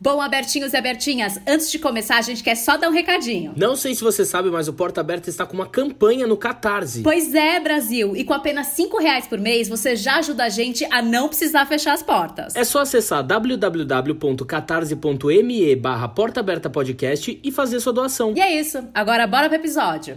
Bom, abertinhos e abertinhas, antes de começar, a gente quer só dar um recadinho. Não sei se você sabe, mas o Porta Aberta está com uma campanha no Catarse. Pois é, Brasil, e com apenas 5 reais por mês, você já ajuda a gente a não precisar fechar as portas. É só acessar www.catarse.me barra Porta Aberta Podcast e fazer sua doação. E é isso, agora bora pro episódio.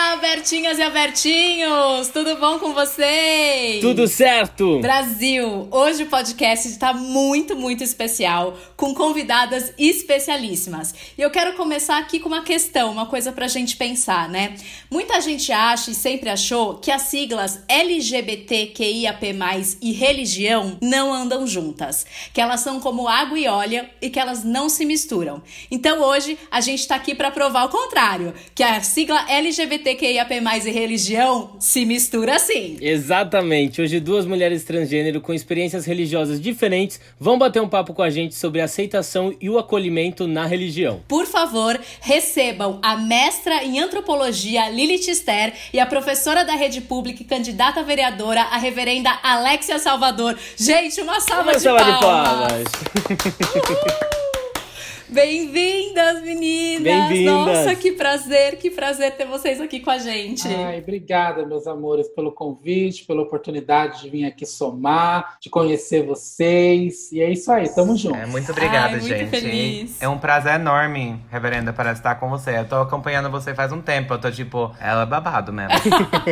abertinhas e abertinhos! Tudo bom com vocês? Tudo certo? Brasil, hoje o podcast está muito, muito especial, com convidadas especialíssimas. E eu quero começar aqui com uma questão, uma coisa pra gente pensar, né? Muita gente acha e sempre achou que as siglas LGBTQIAP+, e religião não andam juntas, que elas são como água e óleo e que elas não se misturam. Então hoje a gente tá aqui para provar o contrário, que a sigla LGBTQIAP+, e religião se mistura sim. Exatamente. Hoje duas mulheres transgênero com experiências religiosas diferentes vão bater um papo com a gente sobre a aceitação e o acolhimento na religião. Por favor, recebam a mestra em antropologia Lilith Esther e a professora da rede pública e candidata a vereadora, a reverenda Alexia Salvador. Gente, uma salva, Uma de, salva palmas. de palmas. Bem-vindas, meninas! Bem-vindas. Nossa, que prazer, que prazer ter vocês aqui com a gente. Ai, obrigada, meus amores, pelo convite, pela oportunidade de vir aqui somar, de conhecer vocês. E é isso aí, tamo junto. É, muito obrigada, Ai, muito gente. feliz. É um prazer enorme, reverenda, para estar com você. Eu tô acompanhando você faz um tempo. Eu tô tipo, ela é babado mesmo.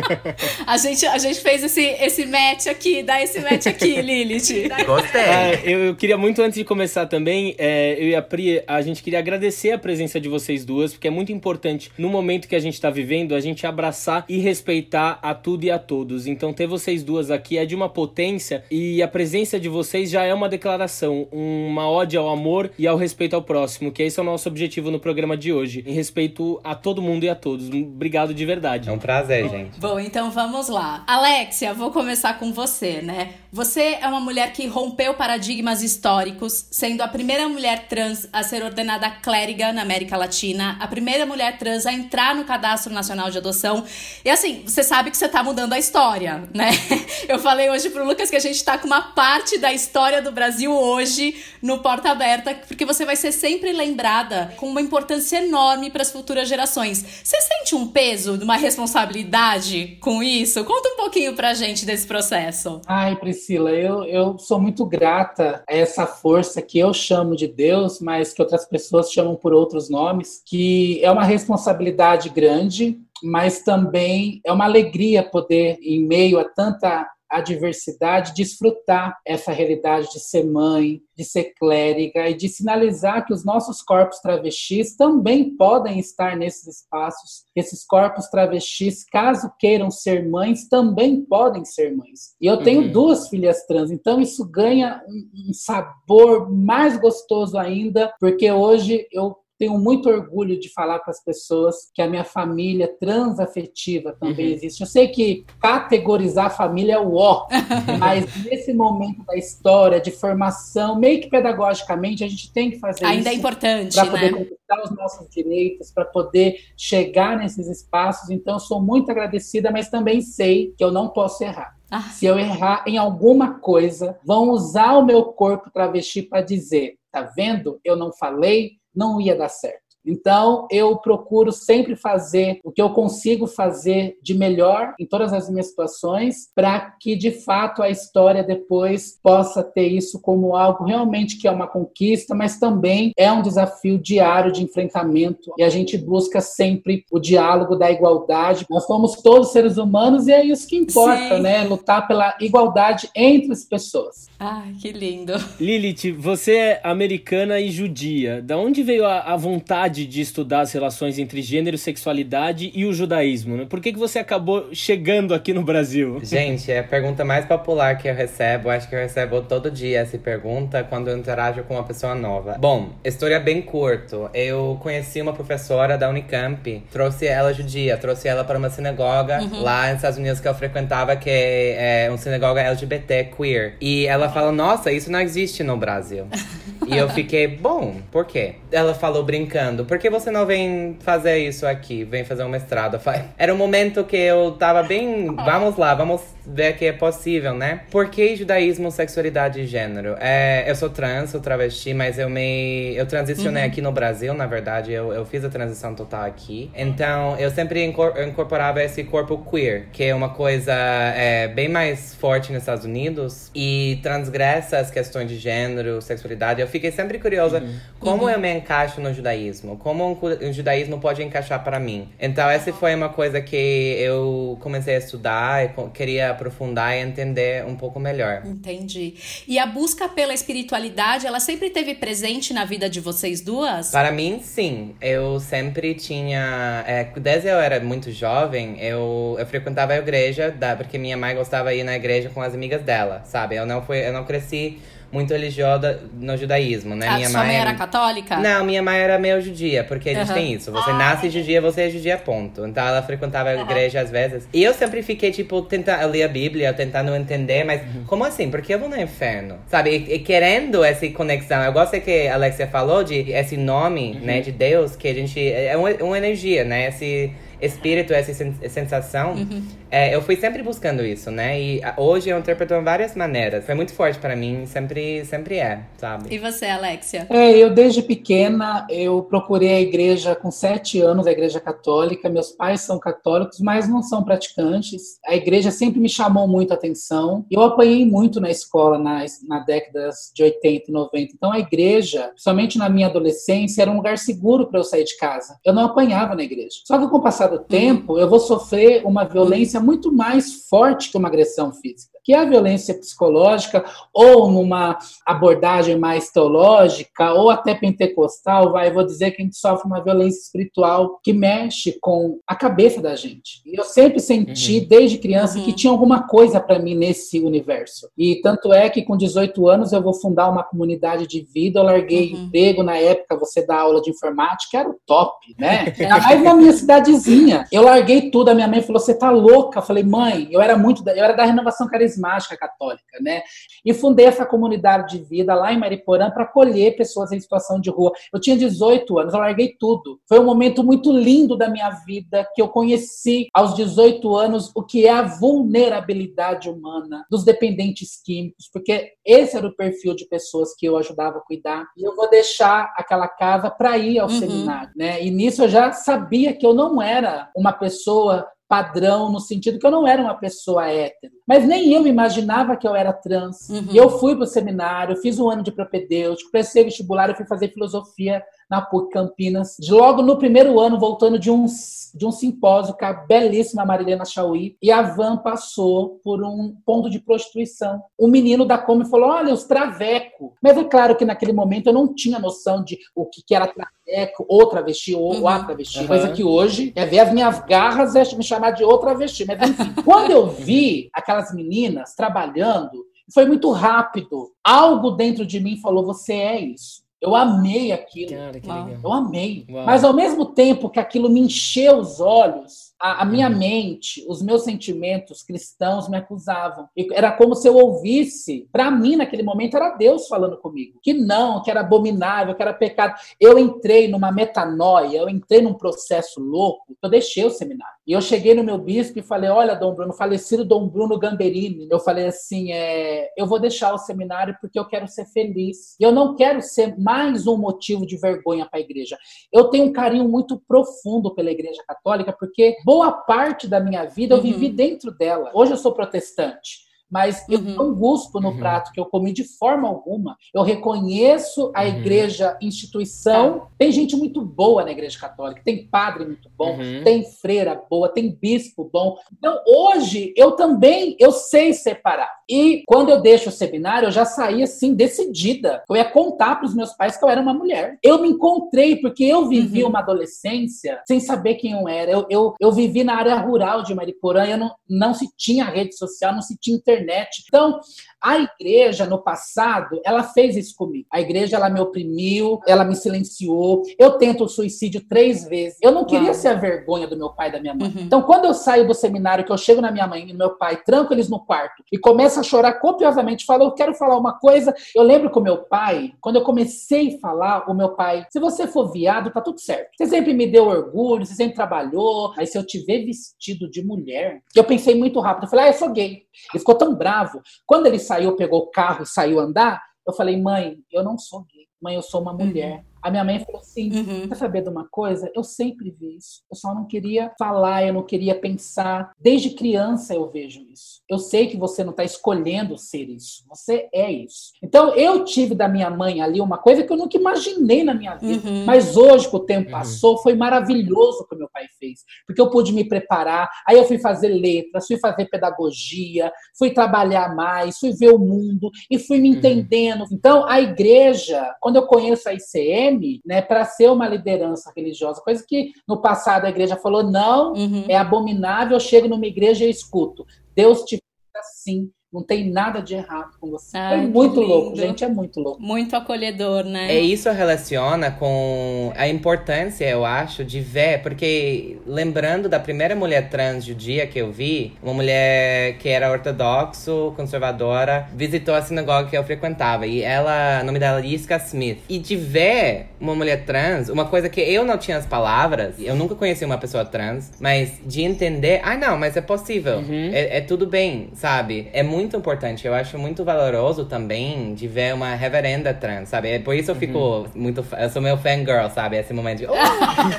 A gente, a gente fez esse, esse match aqui, dá esse match aqui, Lilith. Gostei. Ah, eu, eu queria muito, antes de começar também, é, eu e a Pri, a gente queria agradecer a presença de vocês duas, porque é muito importante, no momento que a gente tá vivendo, a gente abraçar e respeitar a tudo e a todos. Então, ter vocês duas aqui é de uma potência e a presença de vocês já é uma declaração, uma ode ao amor e ao respeito ao próximo, que esse é o nosso objetivo no programa de hoje, em respeito a todo mundo e a todos. Obrigado de verdade. É um prazer, gente. Bom, então vamos lá. Alexia, vou começar com você, né? Você é uma mulher que rompeu paradigmas históricos, sendo a primeira mulher trans a ser ordenada clériga na América Latina, a primeira mulher trans a entrar no Cadastro Nacional de Adoção. E assim, você sabe que você tá mudando a história, né? Eu falei hoje pro Lucas que a gente tá com uma parte da história do Brasil hoje no Porta Aberta, porque você vai ser sempre lembrada com uma importância enorme para as futuras gerações. Você sente um peso, uma responsabilidade com isso? Conta um pouquinho pra gente desse processo. Ai, Priscila, eu, eu sou muito grata a essa força que eu chamo de Deus, mas que outras pessoas chamam por outros nomes, que é uma responsabilidade grande, mas também é uma alegria poder, em meio a tanta adversidade, desfrutar essa realidade de ser mãe, de ser clériga e de sinalizar que os nossos corpos travestis também podem estar nesses espaços. Esses corpos travestis, caso queiram ser mães, também podem ser mães. E eu tenho Uhum. duas filhas trans, então isso ganha um, um sabor mais gostoso ainda, porque hoje eu tenho muito orgulho de falar para as pessoas que a minha família transafetiva também Uhum. existe. Eu sei que categorizar a família é o ó, mas nesse momento da história, de formação, meio que pedagogicamente, a gente tem que fazer Ainda é isso importante, para poder né? conquistar os nossos direitos, para poder chegar nesses espaços. Então, eu sou muito agradecida, mas também sei que eu não posso errar. Ah, Se eu errar em alguma coisa, vão usar o meu corpo travesti para dizer: tá vendo? Eu não falei, não ia dar certo. Então, eu procuro sempre fazer o que eu consigo fazer de melhor em todas as minhas situações, para que de fato a história depois possa ter isso como algo realmente que é uma conquista, mas também é um desafio diário de enfrentamento. E a gente busca sempre o diálogo da igualdade. Nós somos todos seres humanos e é isso que importa, Sim. né? Lutar pela igualdade entre as pessoas. Ai, que lindo. Lilith, você é americana e judia. Da onde veio a, a vontade vontade de estudar as relações entre gênero, sexualidade e o judaísmo? Né? Por que, que você acabou chegando aqui no Brasil? Gente, é a pergunta mais popular que eu recebo. Acho que eu recebo todo dia essa pergunta quando eu interajo com uma pessoa nova. Bom, história bem curto. Eu conheci uma professora da Unicamp, trouxe ela judia, trouxe ela para uma sinagoga uhum. lá nos Estados Unidos que eu frequentava, que é, é uma sinagoga LGBT queer. E ela fala: Nossa, isso não existe no Brasil. e eu fiquei, bom, por quê? Ela falou brincando: Por que você não vem fazer isso aqui? Vem fazer um mestrado? Era um momento que eu tava bem. Vamos lá, vamos ver que é possível, né? Por que judaísmo, sexualidade e gênero? É, eu sou trans, sou travesti, mas eu me. Eu transicionei uhum. aqui no Brasil, na verdade. Eu, eu fiz a transição total aqui. Então, eu sempre incorporava esse corpo queer, que é uma coisa é, bem mais forte nos Estados Unidos e transgressa as questões de gênero, sexualidade. Eu fiquei sempre curiosa uhum. como uhum. eu me encaixo no judaísmo, como um, o judaísmo pode encaixar para mim. Então, essa foi uma coisa que eu comecei a estudar, e queria aprofundar e entender um pouco melhor. Entendi. E a busca pela espiritualidade, ela sempre teve presente na vida de vocês duas? Para mim, sim. Eu sempre tinha. É, desde eu era muito jovem, eu, eu frequentava a igreja, da, porque minha mãe gostava de ir na igreja com as amigas dela, sabe? Eu não, fui, eu não cresci muito religiosa no judaísmo, né? A minha sua mãe, era católica? Não, minha mãe era meio judia, porque a gente uhum. tem isso. Você ah, nasce é. judia, você é judia, ponto. Então ela frequentava a uhum. igreja às vezes. E eu sempre fiquei, tipo, tentando ler a Bíblia, tentando entender, mas uhum. como assim? Por que eu vou no inferno? Sabe? E, e, querendo essa conexão. Eu gosto que a Alexia falou de esse nome, uhum. né, de Deus, que a gente. É uma, uma energia, né? Esse espírito, essa sensação. Uhum. É, eu fui sempre buscando isso, né? E hoje eu interpreto de várias maneiras. Foi muito forte para mim, sempre, sempre é, sabe? E você, Alexia? É, eu desde pequena, eu procurei a igreja com sete anos, a igreja católica. Meus pais são católicos, mas não são praticantes. A igreja sempre me chamou muito a atenção. Eu apanhei muito na escola na, na décadas de 80 e 90. Então a igreja, principalmente na minha adolescência, era um lugar seguro para eu sair de casa. Eu não apanhava na igreja. Só que com o passar do tempo, eu vou sofrer uma violência muito mais forte que uma agressão física que é a violência psicológica, ou numa abordagem mais teológica, ou até pentecostal, vai, vou dizer que a gente sofre uma violência espiritual que mexe com a cabeça da gente. E eu sempre senti, uhum. desde criança, uhum. que tinha alguma coisa para mim nesse universo. E tanto é que com 18 anos eu vou fundar uma comunidade de vida, eu larguei uhum. emprego na época, você dá aula de informática, era o top, né? Ainda mais na minha cidadezinha. Eu larguei tudo, a minha mãe falou, você tá louca? Eu falei, mãe, eu era muito, eu era da renovação carismática carismática católica, né? E fundei essa comunidade de vida lá em Mariporã para acolher pessoas em situação de rua. Eu tinha 18 anos, eu larguei tudo. Foi um momento muito lindo da minha vida que eu conheci aos 18 anos o que é a vulnerabilidade humana dos dependentes químicos, porque esse era o perfil de pessoas que eu ajudava a cuidar. E eu vou deixar aquela casa para ir ao uhum. seminário, né? E nisso eu já sabia que eu não era uma pessoa padrão, no sentido que eu não era uma pessoa hétero. Mas nem eu imaginava que eu era trans. Uhum. E eu fui para o seminário, fiz um ano de propedêutico, prestei vestibular, eu fui fazer filosofia na PUC Campinas. Logo no primeiro ano, voltando de um, de um simpósio com a belíssima Marilena Chauí, e a van passou por um ponto de prostituição. O menino da Come falou: Olha, os traveco. Mas é claro que naquele momento eu não tinha noção de o que, que era traveco, ou travesti, ou uhum. a travesti. Uhum. Coisa que hoje é ver as minhas garras é me chamar de outra travesti. Mas enfim, quando eu vi aquelas meninas trabalhando, foi muito rápido. Algo dentro de mim falou: Você é isso. Eu amei aquilo. Cara, eu amei. Uau. Mas ao mesmo tempo que aquilo me encheu os olhos, a, a, minha uhum. mente, os meus sentimentos cristãos me acusavam. Era como se eu ouvisse, para mim naquele momento era Deus falando comigo, que não, que era abominável, que era pecado. Eu entrei numa metanoia, eu entrei num processo louco, eu deixei o seminário. E eu cheguei no meu bispo e falei: Olha, Dom Bruno, falecido Dom Bruno Gamberini. Eu falei assim: é, Eu vou deixar o seminário porque eu quero ser feliz. Eu não quero ser mais um motivo de vergonha para a igreja. Eu tenho um carinho muito profundo pela igreja católica porque boa parte da minha vida eu vivi uhum. dentro dela. Hoje eu sou protestante. Mas eu Uhum. não guspo no Uhum. prato que eu comi de forma alguma. Eu reconheço a Uhum. igreja instituição. Tem gente muito boa na igreja católica, tem padre muito bom, Uhum. tem freira boa, tem bispo bom. Então, hoje, eu também, eu sei separar. E quando eu deixo o seminário, eu já saí assim, decidida. Eu ia contar para os meus pais que eu era uma mulher. Eu me encontrei, porque eu vivi Uhum. uma adolescência sem saber quem eu era. Eu, eu, eu vivi na área rural de Mariporã, eu não, não se tinha rede social, não se tinha internet. Então, a igreja, no passado, ela fez isso comigo. A igreja, ela me oprimiu, ela me silenciou. Eu tento o suicídio três vezes. Eu não queria Uau. ser a vergonha do meu pai e da minha mãe. Uhum. Então, quando eu saio do seminário, que eu chego na minha mãe e no meu pai, tranco eles no quarto e começo a chorar copiosamente, falo, eu quero falar uma coisa. Eu lembro que o meu pai, quando eu comecei a falar, o meu pai, se você for viado, tá tudo certo. Você sempre me deu orgulho, você sempre trabalhou, mas se eu te ver vestido de mulher, eu pensei muito rápido. Eu falei, ah, eu sou gay. Ele ficou tão bravo. Quando ele saiu, pegou o carro e saiu andar, eu falei, mãe, eu não sou gay. Mãe, eu sou uma mulher. A minha mãe falou assim: Uhum. Quer saber de uma coisa? Eu sempre vi isso. Eu só não queria falar, eu não queria pensar. Desde criança eu vejo isso. Eu sei que você não está escolhendo ser isso. Você é isso. Então eu tive da minha mãe ali uma coisa que eu nunca imaginei na minha vida. Uhum. Mas hoje, que o tempo Uhum. passou, foi maravilhoso o que o meu pai fez. Porque eu pude me preparar. Aí eu fui fazer letras, fui fazer pedagogia, fui trabalhar mais, fui ver o mundo e fui me Uhum. entendendo. Então, a igreja, quando eu conheço a ICM, né, para ser uma liderança religiosa, coisa que no passado a igreja falou, não, Uhum. é abominável, eu chego numa igreja e escuto. Deus te fez assim. Não tem nada de errado com você. Ai, é que muito louco, gente, é muito louco. Muito acolhedor, né? É isso relaciona com a importância, eu acho, de ver, porque lembrando da primeira mulher trans judia que eu vi, uma mulher que era ortodoxo, conservadora, visitou a sinagoga que eu frequentava e ela, o nome dela é Yiska Smith. E de ver uma mulher trans, uma coisa que eu não tinha as palavras, eu nunca conheci uma pessoa trans, mas de entender, ah não, mas é possível, Uhum. é, é tudo bem, sabe? É muito importante. Eu acho muito valoroso também de ver uma reverenda trans, sabe? É por isso eu fico muito. Eu sou meu fangirl, sabe? Esse momento de. "Oh!"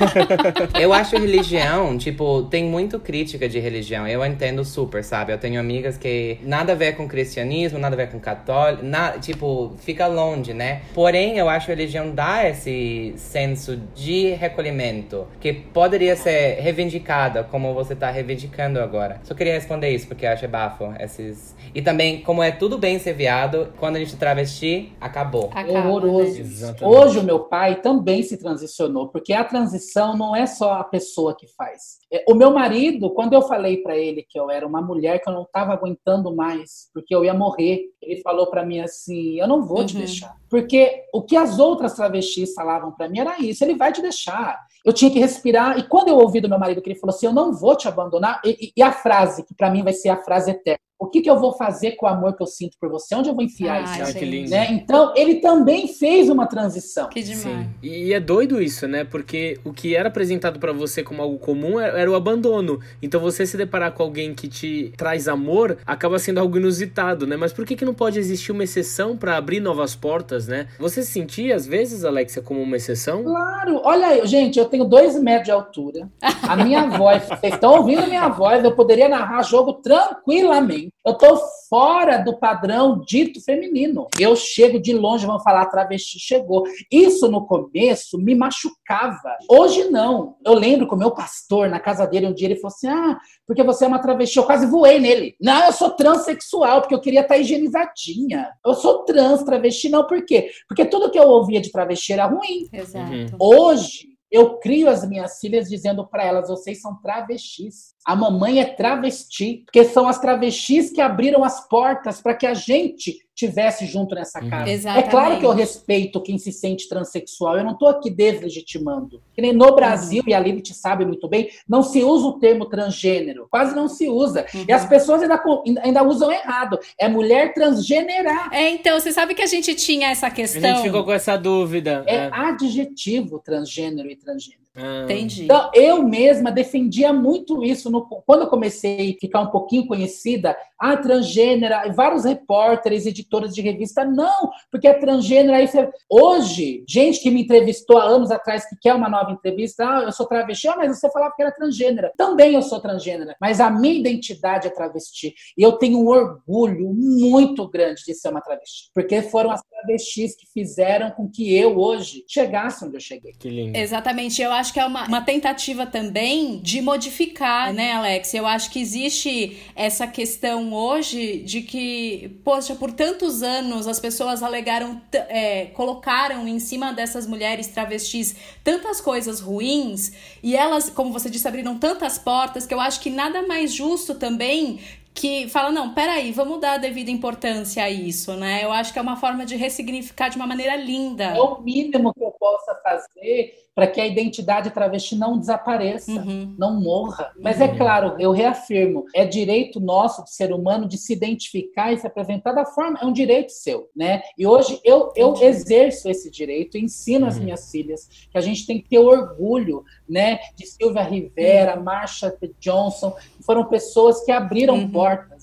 eu acho religião, tipo, tem muito crítica de religião. Eu entendo super, sabe? Eu tenho amigas que nada a ver com cristianismo, nada a ver com católico, na, tipo, fica longe, né? Porém, eu acho que a religião dá esse senso de recolhimento que poderia ser reivindicada, como você tá reivindicando agora. Só queria responder isso, porque eu acho bafo esses. E também, como é tudo bem ser viado, quando a gente travesti, acabou. Acaba, horroroso. né? Hoje o meu pai também se transicionou, porque a transição não é só a pessoa que faz. É, O meu marido, quando eu falei para ele que eu era uma mulher que eu não estava aguentando mais, porque eu ia morrer, ele falou para mim assim: "Eu não vou te Uhum. deixar". Porque o que as outras travestis falavam para mim era isso, ele vai te deixar. Eu tinha que respirar. E quando eu ouvi do meu marido que ele falou assim: "Eu não vou te abandonar", e, e- e a frase que para mim vai ser a frase eterna. O que, que eu vou fazer com o amor que eu sinto por você? Onde eu vou enfiar Ai, isso? Ah, que lindo. né? Então, ele também fez uma transição. Que demais. Sim. E é doido isso, né? Porque o que era apresentado pra você como algo comum era era o abandono. Então você se deparar com alguém que te traz amor acaba sendo algo inusitado, né? Mas por que, que não pode existir uma exceção pra abrir novas portas, né? Você se sentia, às vezes, Alexia, como uma exceção? Claro, olha aí, gente, eu tenho dois metros de altura. A minha voz, vocês estão ouvindo minha voz, eu poderia narrar jogo tranquilamente. Eu tô fora do padrão dito feminino. Eu chego de longe, vão falar, travesti chegou. Isso no começo me machucava. Hoje não. Eu lembro que o meu pastor, na casa dele, um dia ele falou assim: ah, porque você é uma travesti. Eu quase voei nele. Não, eu sou transexual, porque eu queria estar higienizadinha. Eu sou trans, travesti, não, por quê? Porque tudo que eu ouvia de travesti era ruim. Exato. Uhum. Hoje, eu crio as minhas filhas dizendo para elas: vocês são travestis. A mamãe é travesti, porque são as travestis que abriram as portas para que a gente tivesse junto nessa Uhum. casa. Exatamente. É claro que eu respeito quem se sente transexual, eu não estou aqui deslegitimando. Que nem no Brasil, e a Lilith sabe muito bem, não se usa o termo transgênero, quase não se usa. Uhum. E as pessoas ainda, ainda usam errado. É mulher transgenerar. É, então, você sabe que a gente tinha essa A questão. gente ficou com essa dúvida. É né? adjetivo transgênero e transgênero. Entendi. Então, eu mesma defendia muito isso. No, quando eu comecei a ficar um pouquinho conhecida, a transgênera, vários repórteres, editoras de revista, não, porque é transgênera. Aí você... Hoje, gente que me entrevistou há anos atrás, que quer uma nova entrevista, ah, eu sou travesti, ah, mas você falava que era transgênera. Também eu sou transgênera, mas a minha identidade é travesti. E eu tenho um orgulho muito grande de ser uma travesti, porque foram as travestis que fizeram com que eu hoje chegasse onde eu cheguei. Que lindo. Exatamente. Eu acho que é uma, uma tentativa também de modificar, né, Alex? Eu acho que existe essa questão hoje de que, poxa, por tantos anos as pessoas alegaram, é, colocaram em cima dessas mulheres travestis tantas coisas ruins e elas, como você disse, abriram tantas portas que eu acho que nada mais justo também que fala, não, peraí, vamos dar a devida importância a isso, né? Eu acho que é uma forma de ressignificar de uma maneira linda. É o mínimo que eu possa fazer para que a identidade travesti não desapareça, uhum. não morra. Mas é uhum. é claro, eu reafirmo, é direito nosso de ser humano de se identificar e se apresentar da forma, é um direito seu, né? E hoje eu, eu exerço esse direito, ensino às uhum. minhas filhas que a gente tem que ter orgulho, né, de Silvia Rivera, uhum. Marsha Johnson, que foram pessoas que abriram uhum.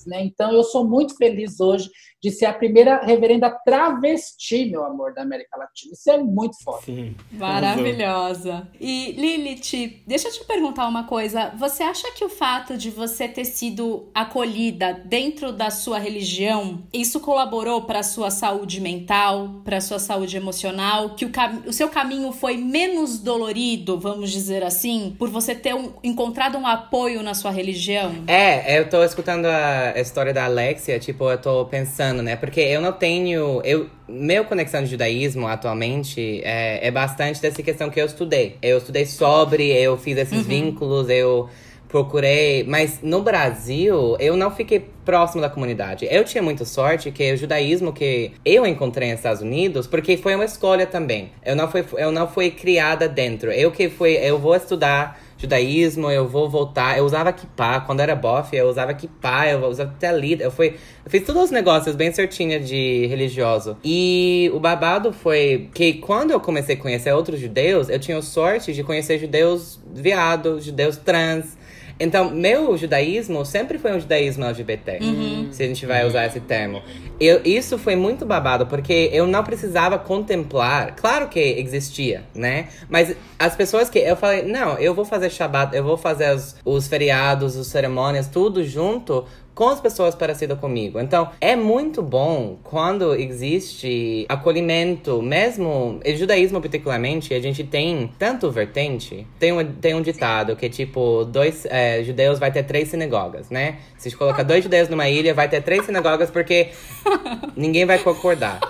Portas, né? Então eu sou muito feliz hoje de ser a primeira reverenda travesti, meu amor, da América Latina. Isso é muito forte. Sim. Maravilhosa. E Lilith, deixa eu te perguntar uma coisa. Você acha que o fato de você ter sido acolhida dentro da sua religião, isso colaborou para a sua saúde mental, para a sua saúde emocional, que o, o seu caminho foi menos dolorido, vamos dizer assim, por você ter um, encontrado um apoio na sua religião? É, eu tô escutando a história da Alexia, tipo, eu tô pensando pensando, né? Porque eu não tenho. Eu, meu conexão de judaísmo atualmente é, é bastante dessa questão que eu estudei. Eu estudei sobre, eu fiz esses uhum. vínculos, eu procurei. Mas no Brasil, eu não fiquei próximo da comunidade. Eu tinha muita sorte que o judaísmo que eu encontrei nos Estados Unidos, porque foi uma escolha também. Eu não fui, eu não fui criada dentro. Eu que fui, eu vou estudar judaísmo, eu vou voltar. Eu usava kippah, quando era bofe, eu usava kippah, eu usava telit, eu fui... Eu fiz todos os negócios bem certinho de religioso. E o babado foi que quando eu comecei a conhecer outros judeus, eu tinha sorte de conhecer judeus viados, judeus trans, então, meu judaísmo sempre foi um judaísmo LGBT, uhum. se a gente vai usar esse termo. Eu, isso foi muito babado, porque eu não precisava contemplar. Claro que existia, né? Mas as pessoas que. Eu falei, não, eu vou fazer Shabbat, eu vou fazer os, os feriados, as cerimônias, tudo junto com as pessoas parecidas comigo. Então, é muito bom quando existe acolhimento, mesmo em judaísmo particularmente, a gente tem tanto vertente. Tem um, tem um ditado que é tipo, dois é, judeus vai ter três sinagogas, né? Se colocar dois judeus numa ilha, vai ter três sinagogas porque ninguém vai concordar.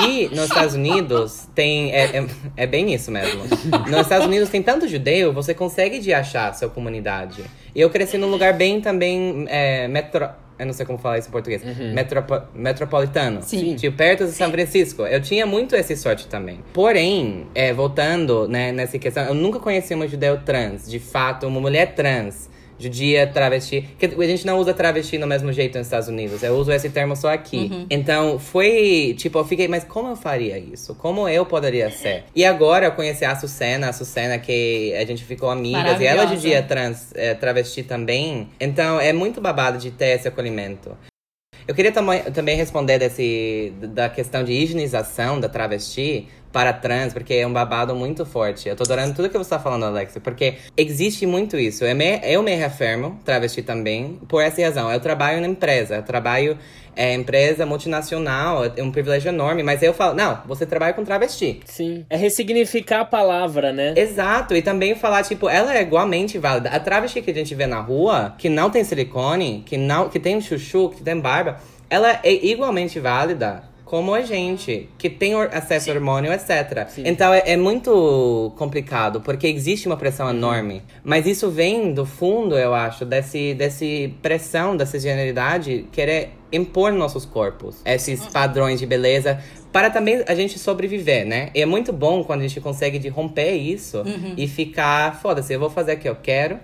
E nos Estados Unidos tem. É, é, é, bem isso mesmo. Nos Estados Unidos tem tanto judeu, você consegue de achar a sua comunidade. E eu cresci num lugar bem também é, metro. Eu não sei como falar isso em português. Uhum. Metropo metropolitano. Sim. Tipo, perto de São Francisco. Eu tinha muito essa sorte também. Porém, é, voltando né, nessa questão, eu nunca conheci uma judeu trans. De fato, uma mulher trans judia, travesti. Que a gente não usa travesti no mesmo jeito nos Estados Unidos. Eu uso esse termo só aqui. Uhum. Então, foi. Tipo, eu fiquei, mas como eu faria isso? Como eu poderia ser? E agora eu conheci a Sucena, a Sucena que a gente ficou amigas. E ela judia trans, é, travesti também. Então, é muito babado de ter esse acolhimento. Eu queria também responder desse, da questão de higienização da travesti, para trans, porque é um babado muito forte. Eu tô adorando tudo que você tá falando, Alexa, porque existe muito isso. Eu me, eu me reafirmo, travesti também, por essa razão. Eu trabalho na empresa, eu trabalho é empresa multinacional, é um privilégio enorme, mas eu falo, não, você trabalha com travesti. Sim. É ressignificar a palavra, né? Exato, e também falar, tipo, ela é igualmente válida. A travesti que a gente vê na rua, que não tem silicone, que não que tem chuchu, que tem barba, ela é igualmente válida como a gente, que tem acesso Sim. ao hormônio, etc. Sim. Então é, é, muito complicado, porque existe uma pressão uhum. enorme. Mas isso vem do fundo, eu acho, desse, desse pressão, dessa generalidade, querer impor nossos corpos esses uhum. padrões de beleza para também a gente sobreviver, né? E é muito bom quando a gente consegue de romper isso uhum. e ficar, foda-se, eu vou fazer o que eu quero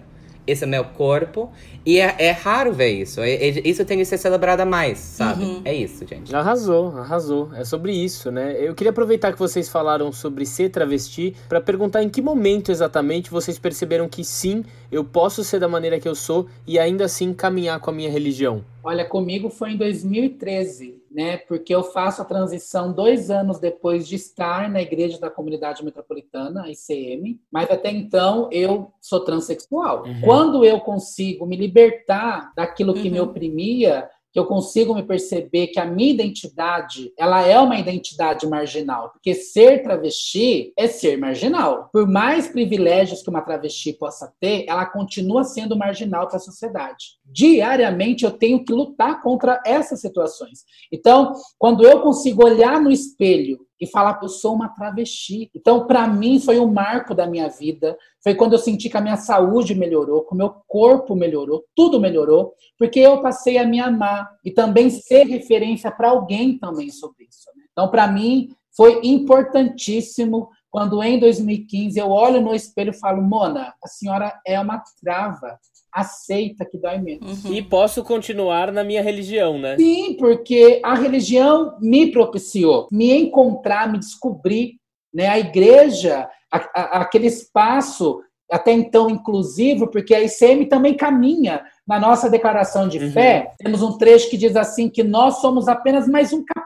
esse é meu corpo. E é, é raro ver isso. É, é, isso tem que ser celebrado mais, sabe? Uhum. É isso, gente. Arrasou, arrasou. É sobre isso, né? Eu queria aproveitar que vocês falaram sobre ser travesti para perguntar em que momento exatamente vocês perceberam que sim, eu posso ser da maneira que eu sou e ainda assim caminhar com a minha religião. Olha, comigo foi em 2013 né? Porque eu faço a transição dois anos depois de estar na Igreja da Comunidade Metropolitana, ICM, mas até então eu sou transexual. Uhum. Quando eu consigo me libertar daquilo que uhum. me oprimia, que eu consigo me perceber que a minha identidade, ela é uma identidade marginal, porque ser travesti é ser marginal. Por mais privilégios que uma travesti possa ter, ela continua sendo marginal para a sociedade. Diariamente eu tenho que lutar contra essas situações. Então, quando eu consigo olhar no espelho e falar que eu sou uma travesti. Então, para mim, foi um marco da minha vida. Foi quando eu senti que a minha saúde melhorou, que o meu corpo melhorou, tudo melhorou, porque eu passei a me amar e também ser referência para alguém também sobre isso. Né? Então, para mim, foi importantíssimo quando em 2015 eu olho no espelho e falo, Mona, a senhora é uma trava aceita que dói menos. Uhum. E posso continuar na minha religião, né? Sim, porque a religião me propiciou me encontrar, me descobrir, né? A igreja, a, a, aquele espaço até então inclusivo, porque a ICM também caminha na nossa declaração de uhum. fé. Temos um trecho que diz assim que nós somos apenas mais um capítulo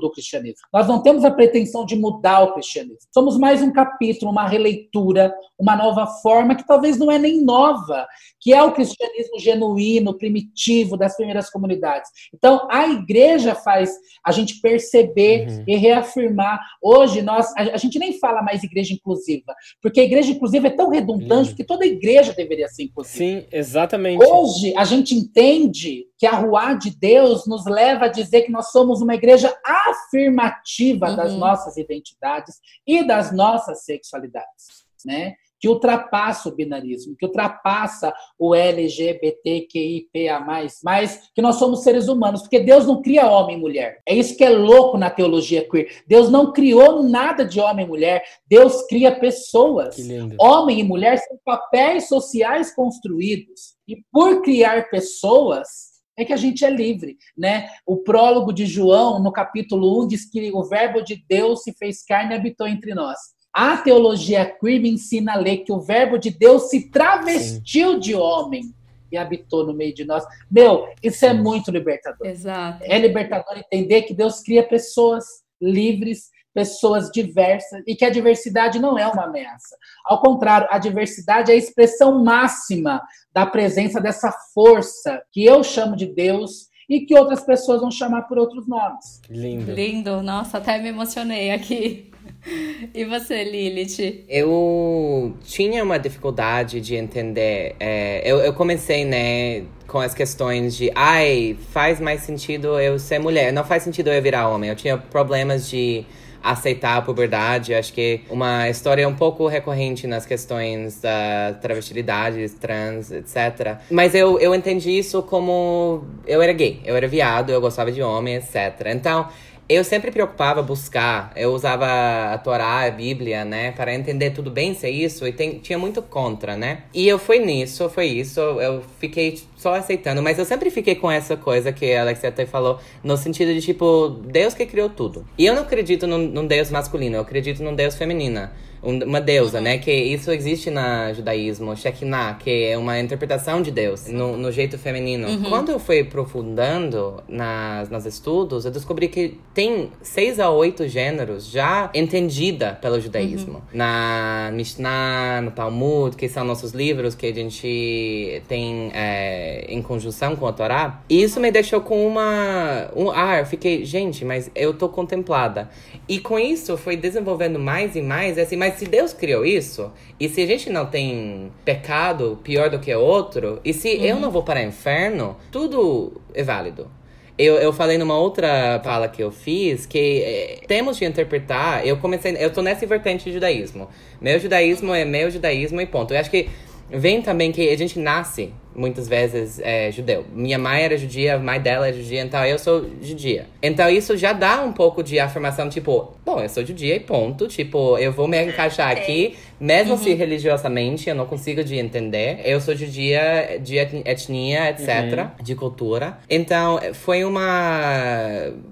do cristianismo. Nós não temos a pretensão de mudar o cristianismo. Somos mais um capítulo, uma releitura, uma nova forma que talvez não é nem nova, que é o cristianismo genuíno, primitivo das primeiras comunidades. Então, a igreja faz a gente perceber uhum. e reafirmar. Hoje nós a, a, gente nem fala mais igreja inclusiva, porque a igreja inclusiva é tão redundante uhum. que toda igreja deveria ser inclusiva. Sim, exatamente. Hoje a gente entende que a rua de Deus nos leva a dizer que nós somos uma igreja afirmativa uhum. das nossas identidades e das nossas sexualidades, né? Que ultrapassa o binarismo, que ultrapassa o LGBTQIPA+, mas que nós somos seres humanos, porque Deus não cria homem e mulher. É isso que é louco na teologia queer. Deus não criou nada de homem e mulher, Deus cria pessoas. Homem e mulher são papéis sociais construídos. E por criar pessoas, é que a gente é livre, né? O prólogo de João, no capítulo 1, diz que o verbo de Deus se fez carne e habitou entre nós. A teologia queer me ensina a ler que o verbo de Deus se travestiu Sim. de homem e habitou no meio de nós. Meu, isso é muito libertador. Exato. É libertador entender que Deus cria pessoas livres pessoas diversas e que a diversidade não é uma ameaça. Ao contrário, a diversidade é a expressão máxima da presença dessa força que eu chamo de Deus e que outras pessoas vão chamar por outros nomes. Lindo. Lindo. Nossa, até me emocionei aqui. E você, Lilith? Eu tinha uma dificuldade de entender. É, eu, eu comecei, né, com as questões de, ai, faz mais sentido eu ser mulher. Não faz sentido eu virar homem. Eu tinha problemas de aceitar a puberdade. Acho que uma história um pouco recorrente nas questões da travestilidade, trans, etc. Mas eu, eu entendi isso como eu era gay, eu era viado, eu gostava de homem, etc. Então, eu sempre preocupava buscar, eu usava a Torá, a Bíblia, né, para entender tudo bem se é isso, e tem, tinha muito contra, né? E eu fui nisso, foi isso, eu fiquei só aceitando, mas eu sempre fiquei com essa coisa que a Alexia até falou, no sentido de tipo, Deus que criou tudo. E eu não acredito num, num Deus masculino, eu acredito num Deus feminina uma deusa, né? Que isso existe no judaísmo, Shekinah, que é uma interpretação de Deus no, no jeito feminino. Uhum. Quando eu fui aprofundando nas, nos estudos, eu descobri que tem seis a oito gêneros já entendida pelo judaísmo. Uhum. Na Mishnah, no Talmud, que são nossos livros que a gente tem é, em conjunção com a Torá. E isso me deixou com uma... Um, ah, eu fiquei, gente, mas eu tô contemplada. E com isso, foi desenvolvendo mais e mais, assim, mas se Deus criou isso, e se a gente não tem pecado pior do que outro, e se uhum. eu não vou para o inferno, tudo é válido. Eu, eu falei numa outra fala que eu fiz que é, temos de interpretar. Eu comecei. Eu tô nessa vertente de judaísmo. Meu judaísmo é meu judaísmo e ponto. Eu acho que vem também que a gente nasce muitas vezes é judeu. Minha mãe era judia, a mãe dela é judia, então eu sou judia. Então isso já dá um pouco de afirmação, tipo, bom, eu sou judia e ponto. Tipo, eu vou me encaixar aqui, mesmo uhum. se religiosamente eu não consigo de entender. Eu sou judia de etnia, etc., uhum. de cultura. Então foi um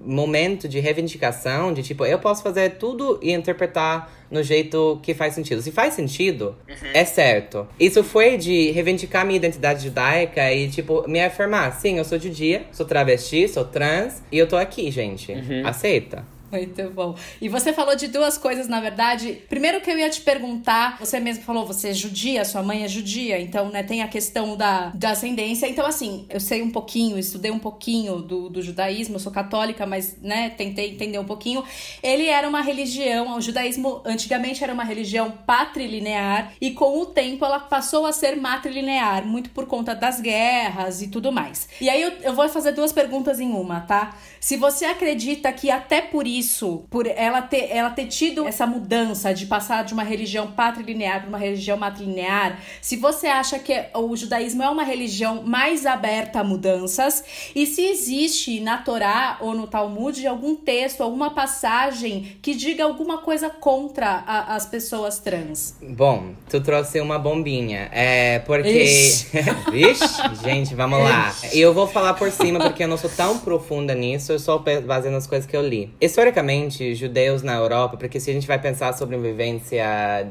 momento de reivindicação, de tipo, eu posso fazer tudo e interpretar no jeito que faz sentido. Se faz sentido, uhum. é certo. Isso foi de reivindicar minha identidade judaica e, tipo, me afirmar. Sim, eu sou judia, sou travesti, sou trans e eu tô aqui, gente. Uhum. Aceita? Muito bom. E você falou de duas coisas, na verdade. Primeiro que eu ia te perguntar, você mesmo falou, você é judia, sua mãe é judia, então, né, tem a questão da, da ascendência. Então, assim, eu sei um pouquinho, estudei um pouquinho do, do judaísmo, eu sou católica, mas, né, tentei entender um pouquinho. Ele era uma religião, o judaísmo antigamente era uma religião patrilinear, e com o tempo ela passou a ser matrilinear, muito por conta das guerras e tudo mais. E aí eu, eu vou fazer duas perguntas em uma, tá? Se você acredita que até por isso, por ela ter, ela ter tido essa mudança de passar de uma religião patrilinear para uma religião matrilinear, se você acha que o judaísmo é uma religião mais aberta a mudanças e se existe na Torá ou no Talmud algum texto, alguma passagem que diga alguma coisa contra a, as pessoas trans. Bom, tu trouxe uma bombinha. É porque. Ixi, gente, vamos lá. Eu vou falar por cima porque eu não sou tão profunda nisso isso eu só baseando nas coisas que eu li. Historicamente, judeus na Europa, porque se a gente vai pensar sobre a vivência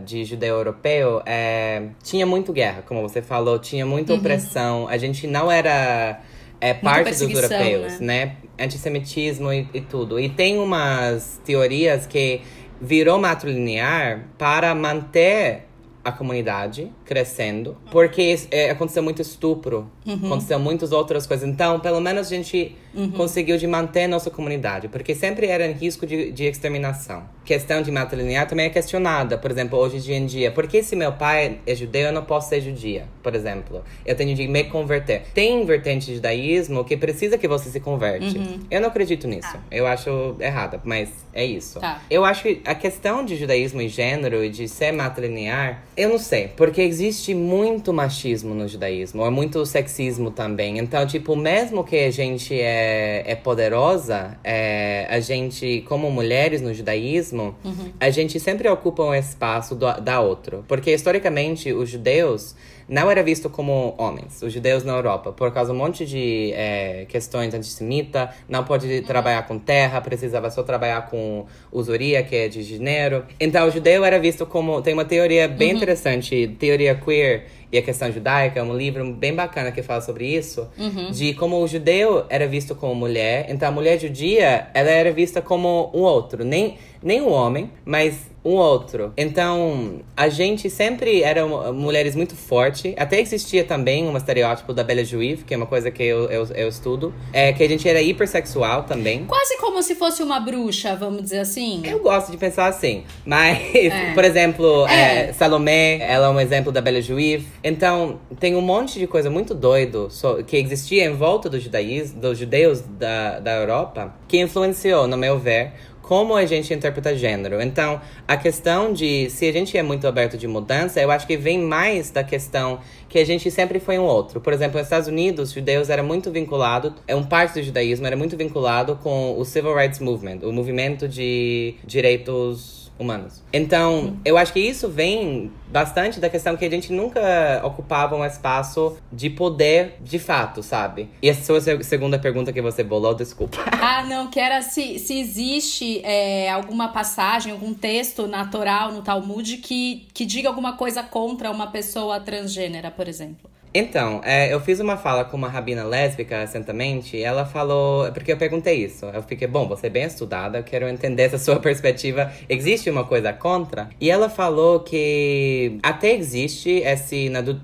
de judeu europeu, é, tinha muito guerra, como você falou, tinha muita uhum. opressão. A gente não era é parte dos europeus, né? né? Antissemitismo e, e, tudo. E tem umas teorias que virou matrilinear para manter a comunidade crescendo, porque é, aconteceu muito estupro, uhum. aconteceu muitas outras coisas. Então, pelo menos a gente uhum. conseguiu de manter nossa comunidade, porque sempre era em risco de, de exterminação. Questão de matrilinear também é questionada, por exemplo, hoje em dia. Por que se meu pai é judeu, eu não posso ser judia, por exemplo? Eu tenho de me converter. Tem vertente de judaísmo que precisa que você se converte. Uhum. Eu não acredito nisso. Tá. Eu acho errada, mas é isso. Tá. Eu acho que a questão de judaísmo e gênero e de ser matrilinear, eu não sei, porque existe muito machismo no judaísmo, é muito sexismo também. Então, tipo, mesmo que a gente é, é poderosa, é, a gente, como mulheres no judaísmo, uhum. a gente sempre ocupa um espaço do, da outro. Porque, historicamente, os judeus não era visto como homens, os judeus na Europa, por causa de um monte de é, questões antissemitas, não pode trabalhar com terra, precisava só trabalhar com usuria, que é de dinheiro. Então, o judeu era visto como. Tem uma teoria bem uhum. interessante, teoria queer e a questão judaica, é um livro bem bacana que fala sobre isso, uhum. de como o judeu era visto como mulher, então a mulher judia, ela era vista como um outro, nem, nem um homem, mas um outro. Então, a gente sempre era mulheres muito fortes. Até existia também um estereótipo da Bela Juive, que é uma coisa que eu, eu, eu, estudo. É que a gente era hipersexual também. Quase como se fosse uma bruxa, vamos dizer assim. Eu gosto de pensar assim. Mas, é. por exemplo, é. É, Salomé, ela é um exemplo da Bela Juive. Então, tem um monte de coisa muito doido que existia em volta do judaísmo, dos judeus da, da Europa, que influenciou, no meu ver, como a gente interpreta gênero. Então, a questão de se a gente é muito aberto de mudança, eu acho que vem mais da questão que a gente sempre foi um outro. Por exemplo, nos Estados Unidos, os judeus era muito vinculado, é um parte do judaísmo era muito vinculado com o Civil Rights Movement, o movimento de direitos humanos. Então, eu acho que isso vem bastante da questão que a gente nunca ocupava um espaço de poder de fato, sabe? E essa sua segunda pergunta que você bolou, desculpa. Ah, não, que era se, se existe é, alguma passagem, algum texto natural no Talmud que, que diga alguma coisa contra uma pessoa transgênera, por exemplo. Então, é, eu fiz uma fala com uma rabina lésbica recentemente, e ela falou. Porque eu perguntei isso. Eu fiquei, bom, você é bem estudada, eu quero entender essa sua perspectiva. Existe uma coisa contra? E ela falou que até existe esse. Na, do,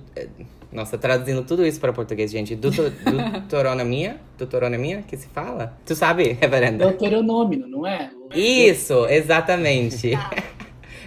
nossa, traduzindo tudo isso para português, gente. Deuteronomia? Deuteronomia que se fala? Tu sabe, reverenda? Deuteronômio, não é? Isso, exatamente.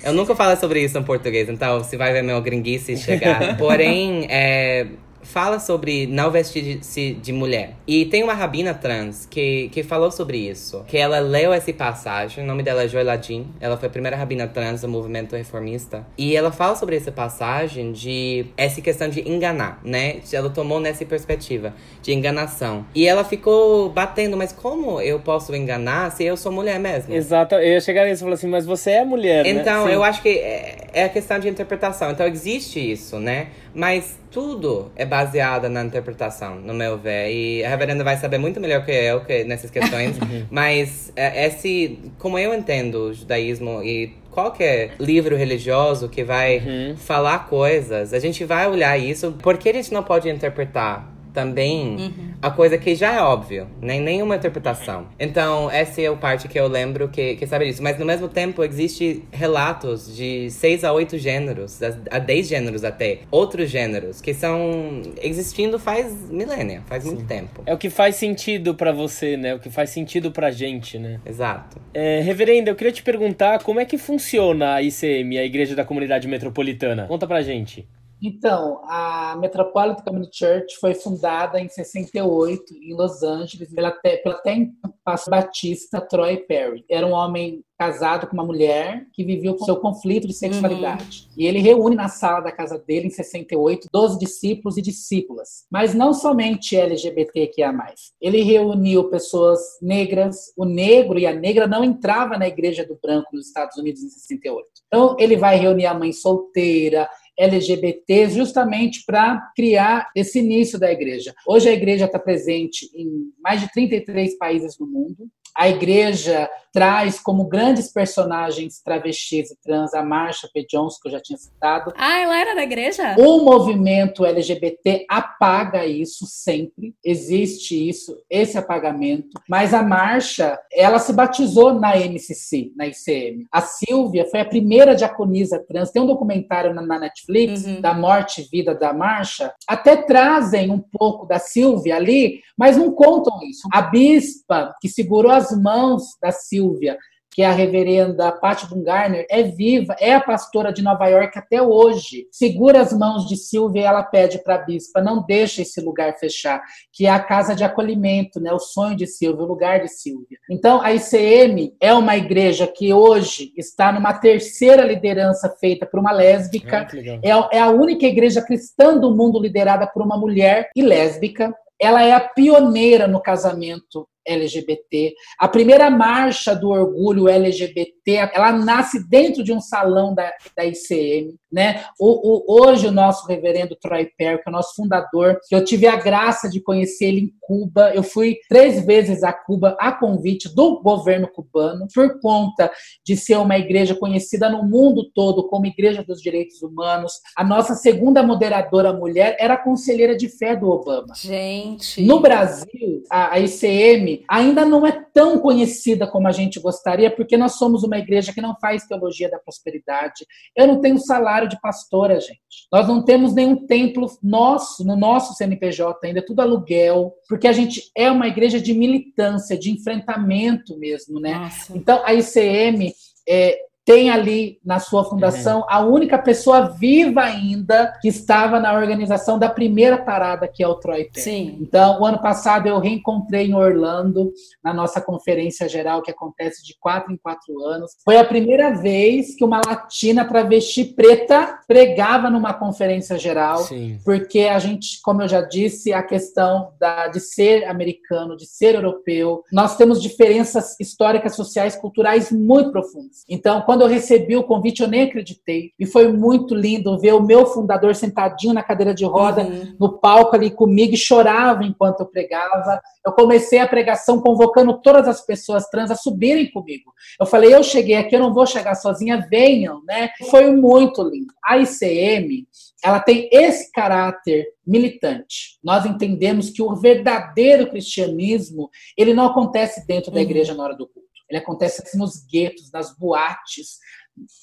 Eu nunca falo sobre isso em português, então se vai ver meu gringuice chegar. Porém, é, fala sobre não vestir-se de mulher. E tem uma rabina trans que, que falou sobre isso. Que ela leu essa passagem, o nome dela é Joy Ladin. Ela foi a primeira rabina trans do movimento reformista. E ela fala sobre essa passagem de essa questão de enganar, né? Ela tomou nessa perspectiva de enganação. E ela ficou batendo, mas como eu posso enganar se eu sou mulher mesmo? Exato. Eu ia chegar nisso e falar assim, mas você é mulher, então, né? Então, eu acho que é, é a questão de interpretação. Então, existe isso, né? Mas tudo é baseado na interpretação, no meu ver. E a reverenda vai saber muito melhor que eu que nessas questões. mas é, esse, como eu entendo o judaísmo e qualquer livro religioso que vai uhum. falar coisas, a gente vai olhar isso. Por que a gente não pode interpretar também uhum. a coisa que já é óbvio, nem nenhuma interpretação. Então, essa é a parte que eu lembro que, que sabe disso. Mas, no mesmo tempo, existe relatos de seis a oito gêneros, a dez gêneros até, outros gêneros, que são existindo faz milênio, faz Sim. muito tempo. É o que faz sentido para você, né? O que faz sentido pra gente, né? Exato. É, reverenda, eu queria te perguntar como é que funciona a ICM, a Igreja da Comunidade Metropolitana. Conta pra gente. Então, a Metropolitan Community Church foi fundada em 68 em Los Angeles pela, pela até então pastor batista Troy Perry. Era um homem casado com uma mulher que vivia com seu conflito de sexualidade. Uhum. E ele reúne na sala da casa dele, em 68, 12 discípulos e discípulas. Mas não somente LGBTQIA+. Ele reuniu pessoas negras. O negro e a negra não entrava na igreja do branco nos Estados Unidos em 68. Então, ele vai reunir a mãe solteira, LGBT, justamente para criar esse início da igreja. Hoje a igreja está presente em mais de 33 países no mundo. A igreja traz como grandes personagens travestis e trans a Marsha P. Jones, que eu já tinha citado. Ah, ela era da igreja? O movimento LGBT apaga isso sempre. Existe isso, esse apagamento. Mas a Marsha, ela se batizou na MCC, na ICM. A Silvia foi a primeira diaconisa trans. Tem um documentário na, Netflix uhum. da morte e vida da Marsha. Até trazem um pouco da Silvia ali, mas não contam isso. A bispa que segurou as mãos da Silvia que é a reverenda Patty Bungarner, é viva, é a pastora de Nova York até hoje. Segura as mãos de Silvia e ela pede para a bispa, não deixe esse lugar fechar, que é a casa de acolhimento, né? o sonho de Silvia, o lugar de Silvia. Então, a ICM é uma igreja que hoje está numa terceira liderança feita por uma lésbica. Ah, é, é a única igreja cristã do mundo liderada por uma mulher e lésbica. Ela é a pioneira no casamento LGBT. A primeira marcha do orgulho LGBT, ela nasce dentro de um salão da, da ICM. Né? O, o, hoje, o nosso reverendo Troy Perry, que é o nosso fundador, que eu tive a graça de conhecer ele em Cuba. Eu fui três vezes a Cuba a convite do governo cubano, por conta de ser uma igreja conhecida no mundo todo como Igreja dos Direitos Humanos. A nossa segunda moderadora mulher era conselheira de fé do Obama. Gente. No Brasil, a, a ICM ainda não é tão conhecida como a gente gostaria, porque nós somos uma igreja que não faz teologia da prosperidade. Eu não tenho salário de pastora, gente. Nós não temos nenhum templo nosso, no nosso CNPJ ainda, é tudo aluguel, porque a gente é uma igreja de militância, de enfrentamento mesmo, né? Nossa. Então, a ICM é, tem ali na sua fundação uhum. a única pessoa viva ainda que estava na organização da primeira parada, que é o Troy. Sim. Então, o ano passado eu reencontrei em Orlando, na nossa conferência geral, que acontece de quatro em quatro anos. Foi a primeira vez que uma latina travesti preta pregava numa conferência geral, Sim. porque a gente, como eu já disse, a questão da, de ser americano, de ser europeu, nós temos diferenças históricas, sociais, culturais muito profundas. Então, quando quando eu recebi o convite, eu nem acreditei. E foi muito lindo ver o meu fundador sentadinho na cadeira de roda, uhum. no palco ali comigo, e chorava enquanto eu pregava. Eu comecei a pregação convocando todas as pessoas trans a subirem comigo. Eu falei, eu cheguei aqui, eu não vou chegar sozinha, venham, né? Foi muito lindo. A ICM, ela tem esse caráter militante. Nós entendemos que o verdadeiro cristianismo, ele não acontece dentro da uhum. igreja na hora do culto. Ele acontece assim, nos guetos, nas boates,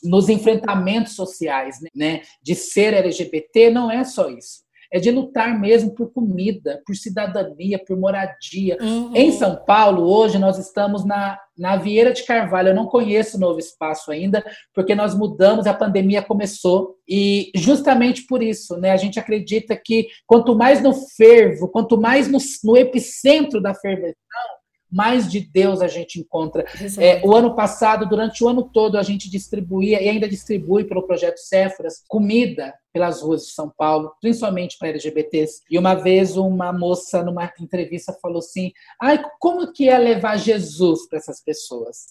nos enfrentamentos sociais, né? De ser LGBT não é só isso. é de lutar mesmo por comida, por cidadania, por moradia. Uhum. Em São Paulo, hoje, nós estamos na, na Vieira de Carvalho. Eu não conheço o novo espaço ainda, porque nós mudamos, a pandemia começou. E justamente por isso, né, a gente acredita que quanto mais no fervo, quanto mais no, no epicentro da ferventão, mais de Deus a gente encontra. É, o ano passado, durante o ano todo, a gente distribuía e ainda distribui pelo projeto Céforas comida pelas ruas de São Paulo, principalmente para LGBTs. E uma vez uma moça numa entrevista falou assim: "Ai, como que é levar Jesus para essas pessoas?"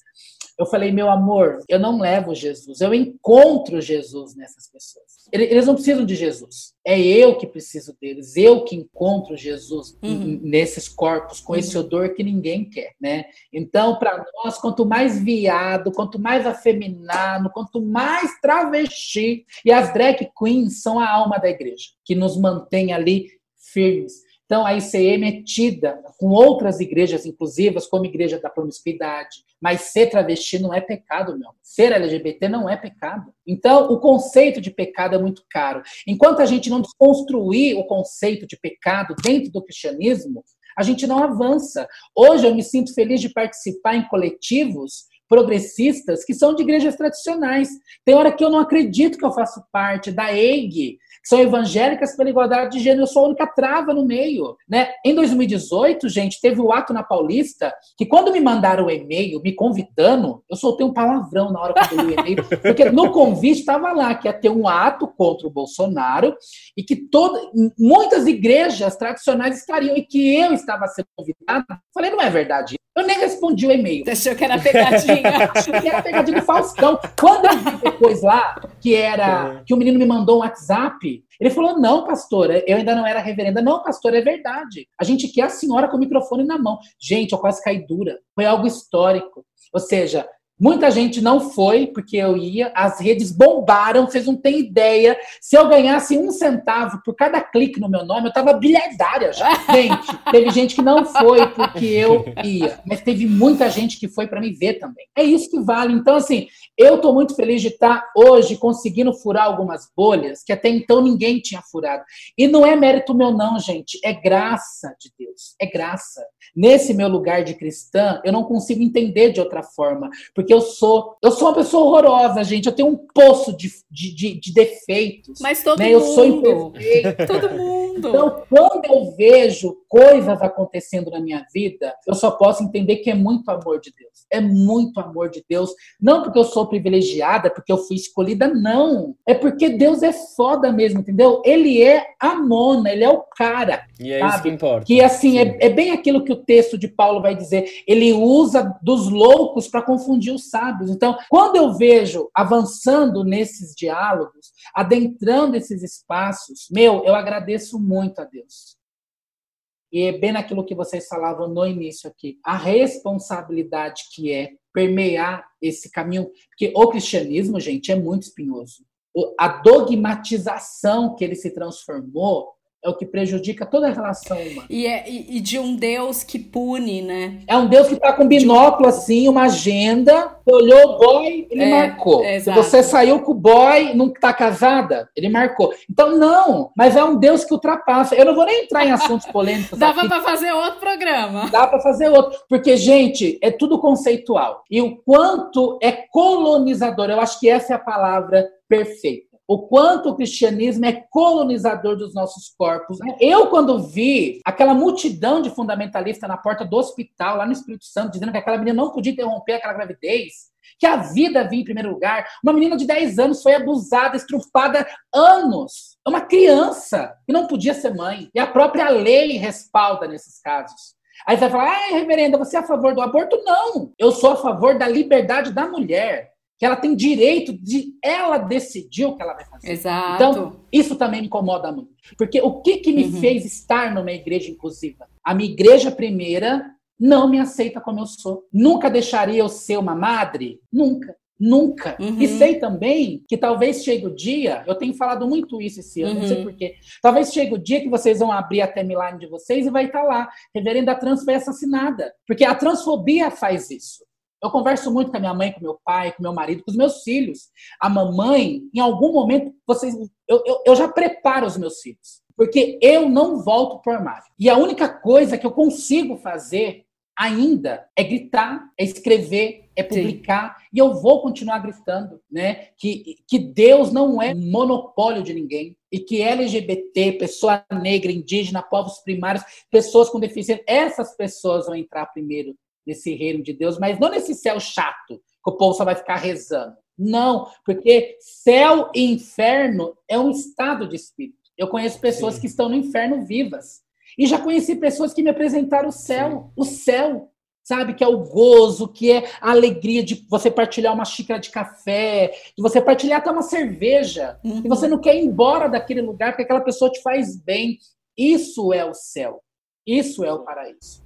Eu falei, meu amor, eu não levo Jesus, eu encontro Jesus nessas pessoas. Eles não precisam de Jesus. É eu que preciso deles, eu que encontro Jesus uhum. nesses corpos, com uhum. esse odor que ninguém quer, né? Então, para nós, quanto mais viado, quanto mais afeminado, quanto mais travesti, e as drag queens são a alma da igreja, que nos mantém ali firmes. Então, a ICM é tida com outras igrejas inclusivas, como Igreja da Promiscuidade, mas ser travesti não é pecado, meu. Ser LGBT não é pecado. Então, o conceito de pecado é muito caro. Enquanto a gente não desconstruir o conceito de pecado dentro do cristianismo, a gente não avança. Hoje eu me sinto feliz de participar em coletivos progressistas que são de igrejas tradicionais. Tem hora que eu não acredito que eu faço parte da EIG, são evangélicas pela igualdade de gênero, eu sou a única trava no meio. Né? Em 2018, gente, teve o ato na Paulista, que quando me mandaram o e-mail me convidando, eu soltei um palavrão na hora que eu li o e-mail, porque no convite estava lá que ia ter um ato contra o Bolsonaro e que toda, muitas igrejas tradicionais estariam e que eu estava sendo convidado. Falei, não é verdade. Eu nem respondi o e-mail. Achou que era pegadinha. Achei que era pegadinha do Faustão. Quando eu vi depois lá, que era é. que o menino me mandou um WhatsApp, ele falou: não, pastora, eu ainda não era reverenda. Não, pastora, é verdade. A gente quer a senhora com o microfone na mão. Gente, eu quase caí dura. Foi algo histórico. Ou seja, Muita gente não foi, porque eu ia, as redes bombaram, vocês não têm ideia. Se eu ganhasse um centavo por cada clique no meu nome, eu tava bilhardária já. Gente, teve gente que não foi porque eu ia, mas teve muita gente que foi para me ver também. É isso que vale. Então, assim, eu tô muito feliz de estar hoje conseguindo furar algumas bolhas que até então ninguém tinha furado. E não é mérito meu, não, gente. É graça de Deus. É graça. Nesse meu lugar de cristã, eu não consigo entender de outra forma. Porque eu sou. Eu sou uma pessoa horrorosa, gente. Eu tenho um poço de, de, de, de defeitos. Mas todo né? mundo. Eu sou imperfeito. todo mundo. Então, quando eu vejo coisas acontecendo na minha vida, eu só posso entender que é muito amor de Deus. É muito amor de Deus. Não porque eu sou privilegiada, porque eu fui escolhida, não. É porque Deus é foda mesmo, entendeu? Ele é a mona, ele é o cara. E é sabe? isso que importa. Que assim, é, é bem aquilo que o texto de Paulo vai dizer. Ele usa dos loucos para confundir os sábios. Então, quando eu vejo avançando nesses diálogos, adentrando esses espaços, meu, eu agradeço muito a Deus. E é bem naquilo que vocês falavam no início aqui, a responsabilidade que é permear esse caminho, porque o cristianismo, gente, é muito espinhoso. A dogmatização que ele se transformou é o que prejudica toda a relação humana. E, é, e, e de um Deus que pune, né? É um Deus que está com binóculo assim, uma agenda, olhou o boy, ele é, marcou. É, Se você saiu com o boy, não está casada, ele marcou. Então, não, mas é um Deus que ultrapassa. Eu não vou nem entrar em assuntos polêmicos. Dava para fazer outro programa. Dá para fazer outro. Porque, gente, é tudo conceitual. E o quanto é colonizador, eu acho que essa é a palavra perfeita o quanto o cristianismo é colonizador dos nossos corpos. Eu, quando vi aquela multidão de fundamentalistas na porta do hospital, lá no Espírito Santo, dizendo que aquela menina não podia interromper aquela gravidez, que a vida vinha em primeiro lugar, uma menina de 10 anos foi abusada, estrupada anos. É uma criança que não podia ser mãe. E a própria lei respalda nesses casos. Aí você vai falar, ah, reverenda, você é a favor do aborto? Não. Eu sou a favor da liberdade da mulher que ela tem direito de ela decidir o que ela vai fazer. Exato. Então, isso também me incomoda muito. Porque o que, que me uhum. fez estar numa igreja inclusiva? A minha igreja primeira não me aceita como eu sou. Nunca deixaria eu ser uma madre? Nunca. Nunca. Uhum. E sei também que talvez chegue o dia, eu tenho falado muito isso esse ano, uhum. não sei uhum. porquê. Talvez chegue o dia que vocês vão abrir a timeline de vocês e vai estar lá. Reverenda Trans foi assassinada. Porque a transfobia faz isso. Eu converso muito com a minha mãe, com meu pai, com meu marido, com os meus filhos. A mamãe, em algum momento, vocês, eu, eu, eu já preparo os meus filhos. Porque eu não volto pro armário. E a única coisa que eu consigo fazer ainda é gritar, é escrever, é publicar, Sim. e eu vou continuar gritando, né? Que, que Deus não é monopólio de ninguém, e que LGBT, pessoa negra, indígena, povos primários, pessoas com deficiência, essas pessoas vão entrar primeiro nesse reino de Deus, mas não nesse céu chato, que o povo só vai ficar rezando. Não, porque céu e inferno é um estado de espírito. Eu conheço pessoas Sim. que estão no inferno vivas. E já conheci pessoas que me apresentaram o céu, Sim. o céu, sabe? Que é o gozo, que é a alegria de você partilhar uma xícara de café, de você partilhar até uma cerveja, uhum. e você não quer ir embora daquele lugar porque aquela pessoa te faz bem. Isso é o céu. Isso é o paraíso.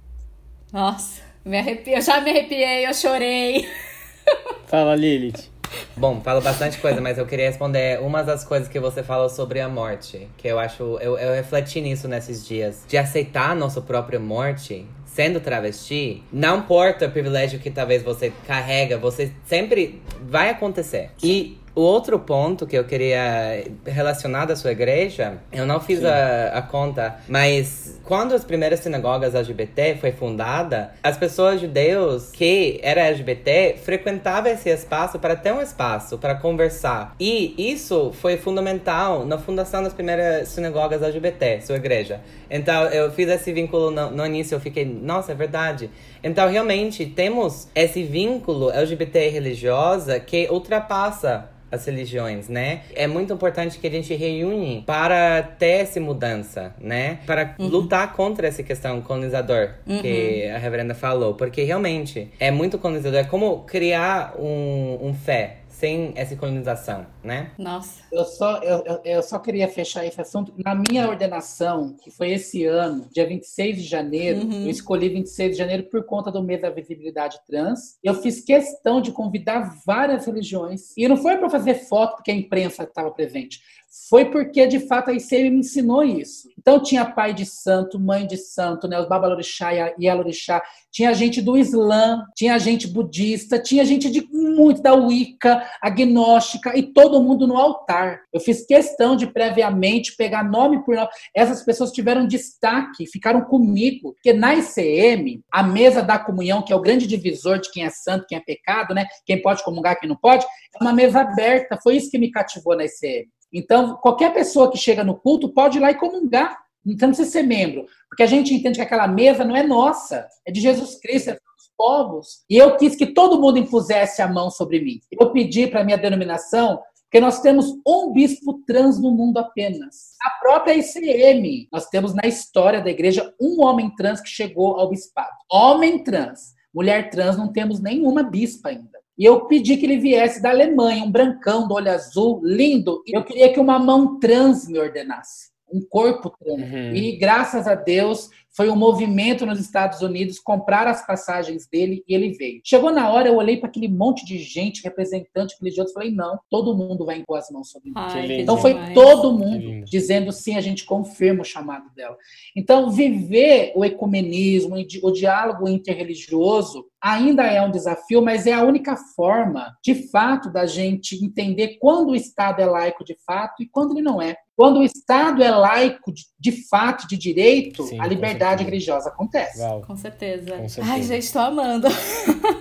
Nossa, me arrepiei, eu já me arrepiei, eu chorei. Fala, Lilith. Bom, falo bastante coisa, mas eu queria responder uma das coisas que você falou sobre a morte. Que eu acho. Eu, eu refleti nisso nesses dias. De aceitar a nossa própria morte, sendo travesti, não importa o privilégio que talvez você carrega, você sempre vai acontecer. E o outro ponto que eu queria relacionar da sua igreja, eu não fiz a, a, conta, mas quando as primeiras sinagogas LGBT foi fundada, as pessoas judeus que eram LGBT frequentavam esse espaço para ter um espaço para conversar. E isso foi fundamental na fundação das primeiras sinagogas LGBT, sua igreja. Então eu fiz esse vínculo no, no início, eu fiquei, nossa, é verdade. Então realmente temos esse vínculo LGBT religiosa que ultrapassa as religiões, né? É muito importante que a gente reúne para ter essa mudança, né? Para uhum. lutar contra essa questão colonizador uhum. que a reverenda falou, porque realmente é muito colonizador. É como criar um, um fé, sem essa colonização, né? Nossa. Eu só, eu, eu só queria fechar esse assunto. Na minha ordenação, que foi esse ano, dia 26 de janeiro, uhum. eu escolhi 26 de janeiro por conta do mês da visibilidade trans. Eu fiz questão de convidar várias religiões. E não foi para fazer foto porque a imprensa estava presente foi porque, de fato, a ICM me ensinou isso. Então, tinha pai de santo, mãe de santo, né, os Babalorixá e Alorixá, tinha gente do Islã, tinha gente budista, tinha gente de muito da Wicca, agnóstica, e todo mundo no altar. Eu fiz questão de, previamente, pegar nome por nome. Essas pessoas tiveram destaque, ficaram comigo, porque na ICM, a mesa da comunhão, que é o grande divisor de quem é santo, quem é pecado, né, quem pode comungar, quem não pode, é uma mesa aberta. Foi isso que me cativou na ICM. Então, qualquer pessoa que chega no culto pode ir lá e comungar. Então, não precisa ser membro. Porque a gente entende que aquela mesa não é nossa, é de Jesus Cristo, é dos povos. E eu quis que todo mundo impusesse a mão sobre mim. Eu pedi para minha denominação porque nós temos um bispo trans no mundo apenas. A própria ICM, nós temos na história da igreja um homem trans que chegou ao bispado. Homem trans. Mulher trans, não temos nenhuma bispa ainda. E eu pedi que ele viesse da Alemanha, um brancão do olho azul, lindo. E eu queria que uma mão trans me ordenasse, um corpo trans. Uhum. E graças a Deus, foi um movimento nos Estados Unidos comprar as passagens dele e ele veio. Chegou na hora, eu olhei para aquele monte de gente, representante religioso, falei: não, todo mundo vai impor as mãos sobre mim. então foi todo mundo dizendo sim, a gente confirma o chamado dela. Então, viver o ecumenismo, o diálogo interreligioso ainda é um desafio, mas é a única forma, de fato, da gente entender quando o Estado é laico de fato e quando ele não é. Quando o Estado é laico de, de fato, de direito, Sim, a liberdade religiosa acontece. Uau. Com certeza. Com certeza. Ai, gente, estou amando.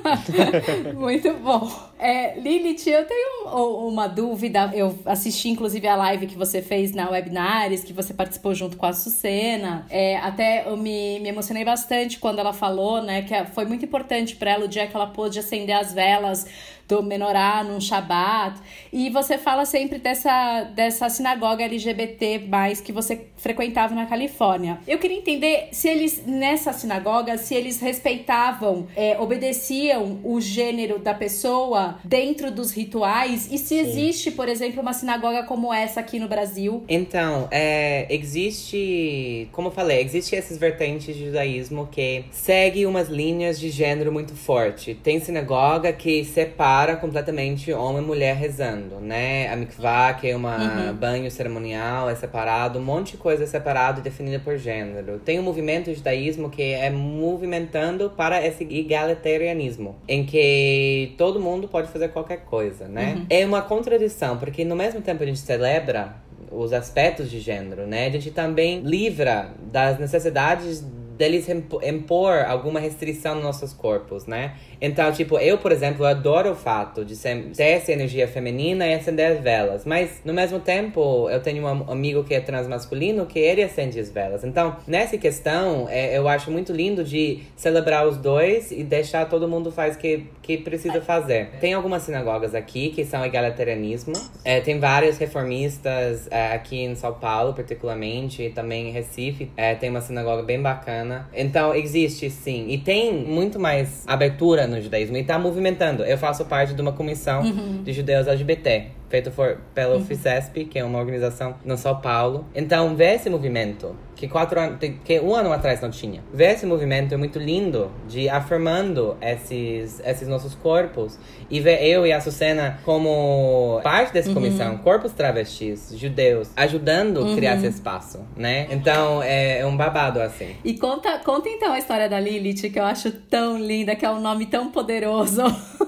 Muito bom. É, Lilith, eu tenho uma dúvida. Eu assisti, inclusive, a live que você fez na Webinares, que você participou junto com a Sucena. É, até eu me, me emocionei bastante quando ela falou, né, que foi muito importante para ela o dia que ela pôde acender as velas do menorá num shabat. E você fala sempre dessa, dessa sinagoga LGBT mais que você frequentava na Califórnia. Eu queria entender se eles, nessa sinagoga, se eles respeitavam, é, obedeciam o gênero da pessoa dentro dos rituais e se Sim. existe, por exemplo, uma sinagoga como essa aqui no Brasil. Então, é, existe, como eu falei, existe essas vertentes de judaísmo que segue umas linhas de gênero muito forte. Tem sinagoga que separa completamente homem e mulher rezando, né? A mikvah, que é um uhum. banho cerimonial, é separado, um monte de coisa é separado e definida por gênero. Tem um movimento judaísmo que é movimentando para esse egalitarianismo, em que todo mundo pode fazer qualquer coisa, né? Uhum. É uma contradição, porque no mesmo tempo a gente celebra os aspectos de gênero, né? A gente também livra das necessidades deles impor alguma restrição nos nossos corpos, né? Então, tipo, eu, por exemplo, adoro o fato de ser, ter essa energia feminina e acender as velas. Mas, no mesmo tempo, eu tenho um amigo que é transmasculino que ele acende as velas. Então, nessa questão, é, eu acho muito lindo de celebrar os dois e deixar todo mundo faz que, que precisa fazer. Tem algumas sinagogas aqui que são egalitarianismo. É, tem vários reformistas é, aqui em São Paulo, particularmente, e também em Recife. É, tem uma sinagoga bem bacana. Então, existe sim. E tem muito mais abertura no judaísmo e está movimentando. Eu faço parte de uma comissão uhum. de judeus LGBT feito por, pelo uhum. FICESP, que é uma organização no São Paulo. Então, ver esse movimento, que quatro anos, que um ano atrás não tinha. Ver esse movimento é muito lindo, de afirmando esses, esses nossos corpos. E ver eu e a Sucena como parte dessa uhum. comissão, uhum. corpos travestis, judeus, ajudando a uhum. criar esse espaço, né? Então, é, é, um babado, assim. E conta, conta então a história da Lilith, que eu acho tão linda, que é um nome tão poderoso.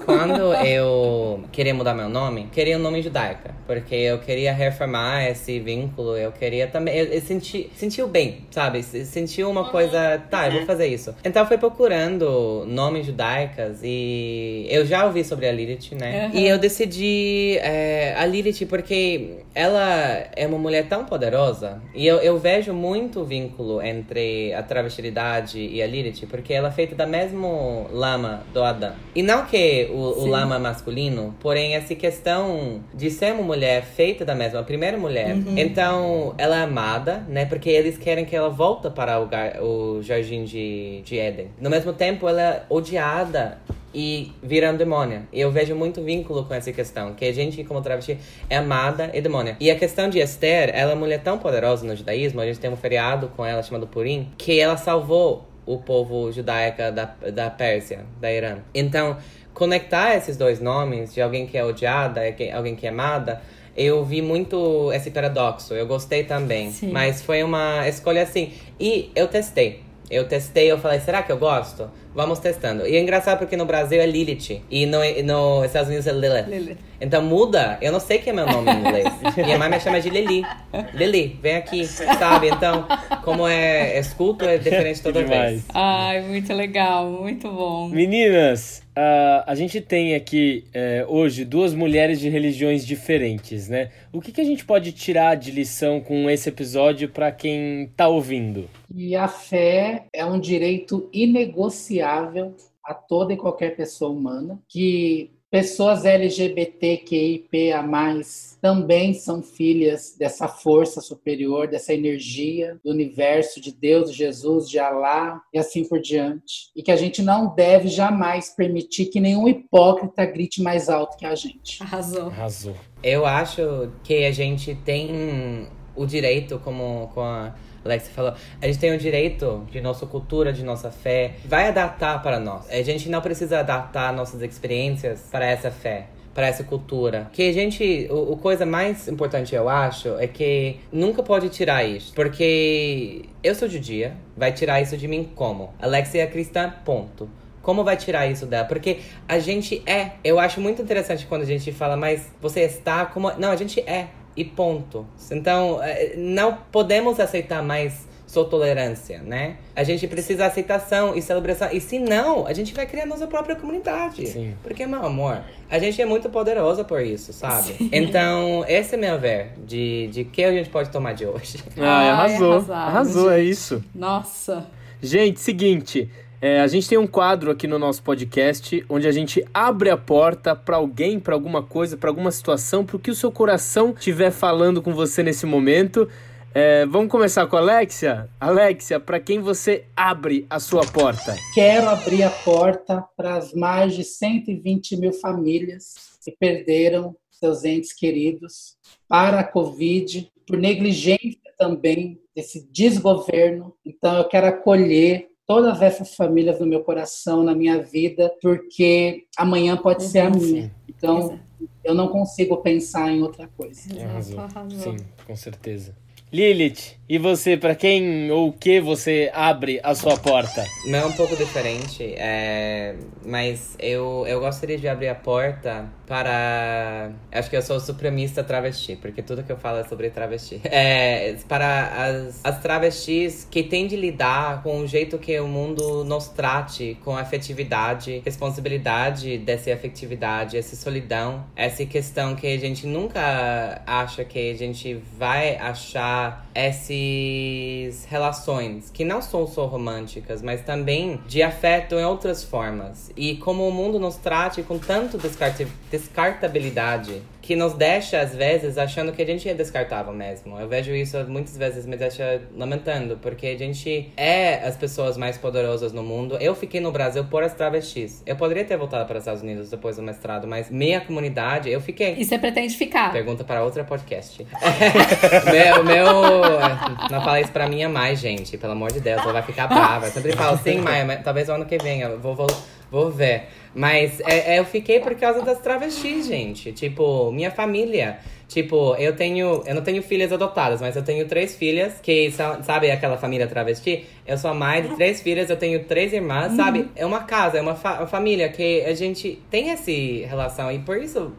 Quando eu queria mudar meu nome, queria um nome judaica, porque eu queria reformar esse vínculo, eu queria também. Eu, eu senti, sentiu bem, sabe? Sentiu uma coisa, tá, eu vou fazer isso. Então fui procurando nomes judaicas e eu já ouvi sobre a Lilith, né? Uhum. E eu decidi é, a Lilith porque ela é uma mulher tão poderosa e eu, eu vejo muito vínculo entre a travestilidade e a Lilith, porque ela é feita da mesmo lama do Adão. E não que o, o lama masculino, porém essa questão de ser uma mulher feita da mesma, a primeira mulher. Uhum. Então, ela é amada, né? Porque eles querem que ela volte para o, o jardim de, de Éden. No mesmo tempo, ela é odiada e vira um demônio. E eu vejo muito vínculo com essa questão, que a gente, como travesti, é amada e demônia. E a questão de Esther, ela é uma mulher tão poderosa no judaísmo, a gente tem um feriado com ela chamado Purim, que ela salvou o povo judaico da, da Pérsia, da Irã. Então, conectar esses dois nomes, de alguém que é odiada alguém que é amada, eu vi muito esse paradoxo. Eu gostei também. Sim. Mas foi uma escolha assim. E eu testei. Eu testei, eu falei, será que eu gosto? Vamos testando. E é engraçado porque no Brasil é Lilith. E no, no Estados Unidos é Lilith. Lilith. Então muda. Eu não sei que é meu nome em inglês. Minha mãe me chama de Lili. Lili, vem aqui, sabe? Então, como é escuto, é diferente toda vez. Ai, muito legal, muito bom. Meninas, Uh, a gente tem aqui uh, hoje duas mulheres de religiões diferentes, né? O que, que a gente pode tirar de lição com esse episódio para quem está ouvindo? E a fé é um direito inegociável a toda e qualquer pessoa humana, que Pessoas LGBTQIPA+, também são filhas dessa força superior, dessa energia do universo, de Deus, de Jesus, de Alá e assim por diante. E que a gente não deve jamais permitir que nenhum hipócrita grite mais alto que a gente. Arrasou. Arrasou. Eu acho que a gente tem o direito, como com a Alex falou, a gente tem o direito de nossa cultura, de nossa fé, vai adaptar para nós. A gente não precisa adaptar nossas experiências para essa fé para essa cultura. Que a gente, o, o, coisa mais importante eu acho é que nunca pode tirar isso, porque eu sou judia, vai tirar isso de mim como? Alexia é cristã, ponto. Como vai tirar isso dela? Porque a gente é. Eu acho muito interessante quando a gente fala, mas você está como. Não, a gente é e ponto. Então, eh, não podemos aceitar mais sua tolerância, né? A gente precisa aceitação e celebração. E se não, a gente vai criar nossa própria comunidade. Sim. Porque, meu amor, a gente é muito poderosa por isso, sabe? Sim. Então, esse é meu ver de, de que a gente pode tomar de hoje. Ah, arrasou. arrasou, é isso. Nossa. Gente, seguinte. É, a gente tem um quadro aqui no nosso podcast onde a gente abre a porta para alguém, para alguma coisa, para alguma situação, para o que o seu coração estiver falando com você nesse momento. É, vamos começar com a Alexia? Alexia, para quem você abre a sua porta? Quero abrir a porta para as mais de 120 mil famílias que perderam seus entes queridos para a Covid, por negligência também desse desgoverno. Então, eu quero acolher todas essas famílias no meu coração, na minha vida, porque amanhã pode ser a minha. Então, eu não consigo pensar em outra coisa. Arrasou. Sim, com certeza. Lilith, e você, para quem ou o que você abre a sua porta? Não é um pouco diferente, é... mas eu, eu gostaria de abrir a porta para. Acho que eu sou supremista travesti, porque tudo que eu falo é sobre travesti. É, para as, as travestis que têm de lidar com o jeito que o mundo nos trate, com afetividade, responsabilidade dessa afetividade, essa solidão, essa questão que a gente nunca acha que a gente vai achar esse relações que não são só românticas, mas também de afeto em outras formas. E como o mundo nos trate com tanto descartabilidade que nos deixa, às vezes, achando que a gente é descartável mesmo. Eu vejo isso muitas vezes, me deixa lamentando, porque a gente é as pessoas mais poderosas no mundo. Eu fiquei no Brasil por as travestis. Eu poderia ter voltado para os Estados Unidos depois do mestrado, mas minha comunidade, eu fiquei. E você pretende ficar? Pergunta para outra podcast. meu, meu. Não fala isso pra minha mais, gente. Pelo amor de Deus, ela vai ficar brava. Eu sempre falo, sim, Maia, talvez o ano que vem. Eu vou, vou Vou ver. Mas é, é, eu fiquei por causa das travestis, gente. Tipo, minha família. Tipo, eu tenho. Eu não tenho filhas adotadas, mas eu tenho três filhas que são, sabe, aquela família travesti? Eu sou a mãe de três filhas, eu tenho três irmãs, uhum. sabe? É uma casa, é uma, fa uma família que a gente tem essa relação. E por isso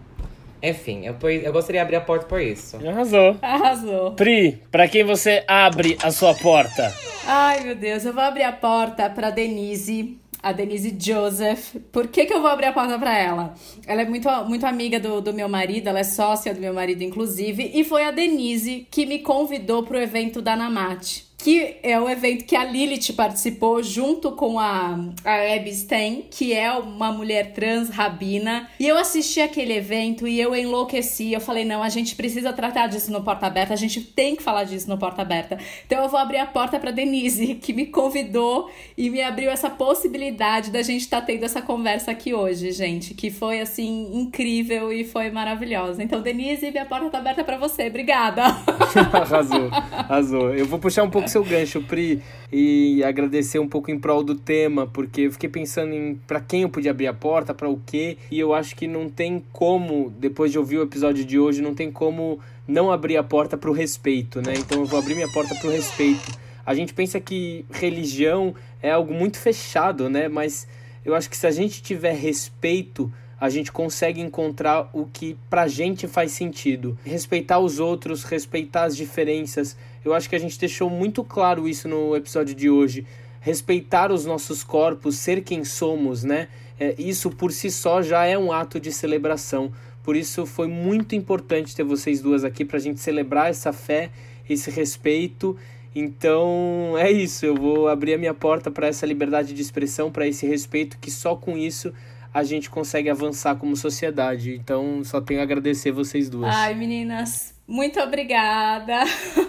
enfim, eu, eu gostaria de abrir a porta por isso. Arrasou. Arrasou. Pri, pra quem você abre a sua porta? Ai, meu Deus, eu vou abrir a porta pra Denise a Denise Joseph. Por que, que eu vou abrir a porta para ela? Ela é muito, muito amiga do, do meu marido, ela é sócia do meu marido, inclusive, e foi a Denise que me convidou pro evento da Namate que é o evento que a Lilith participou junto com a, a Abby Stein, que é uma mulher trans rabina. E eu assisti aquele evento e eu enlouqueci. Eu falei, não, a gente precisa tratar disso no Porta Aberta, a gente tem que falar disso no Porta Aberta. Então eu vou abrir a porta para Denise, que me convidou e me abriu essa possibilidade da gente estar tá tendo essa conversa aqui hoje, gente, que foi assim incrível e foi maravilhosa. Então, Denise, minha porta tá aberta para você. Obrigada. arrasou, arrasou. Eu vou puxar um pouco seu gancho, Pri, e agradecer um pouco em prol do tema, porque eu fiquei pensando em para quem eu podia abrir a porta, para o quê, e eu acho que não tem como, depois de ouvir o episódio de hoje, não tem como não abrir a porta para o respeito, né? Então eu vou abrir minha porta para o respeito. A gente pensa que religião é algo muito fechado, né? Mas eu acho que se a gente tiver respeito a gente consegue encontrar o que pra gente faz sentido. Respeitar os outros, respeitar as diferenças. Eu acho que a gente deixou muito claro isso no episódio de hoje. Respeitar os nossos corpos, ser quem somos, né? É, isso por si só já é um ato de celebração. Por isso foi muito importante ter vocês duas aqui para a gente celebrar essa fé, esse respeito. Então é isso, eu vou abrir a minha porta para essa liberdade de expressão, para esse respeito, que só com isso a gente consegue avançar como sociedade. Então, só tenho a agradecer vocês duas. Ai, meninas, muito obrigada.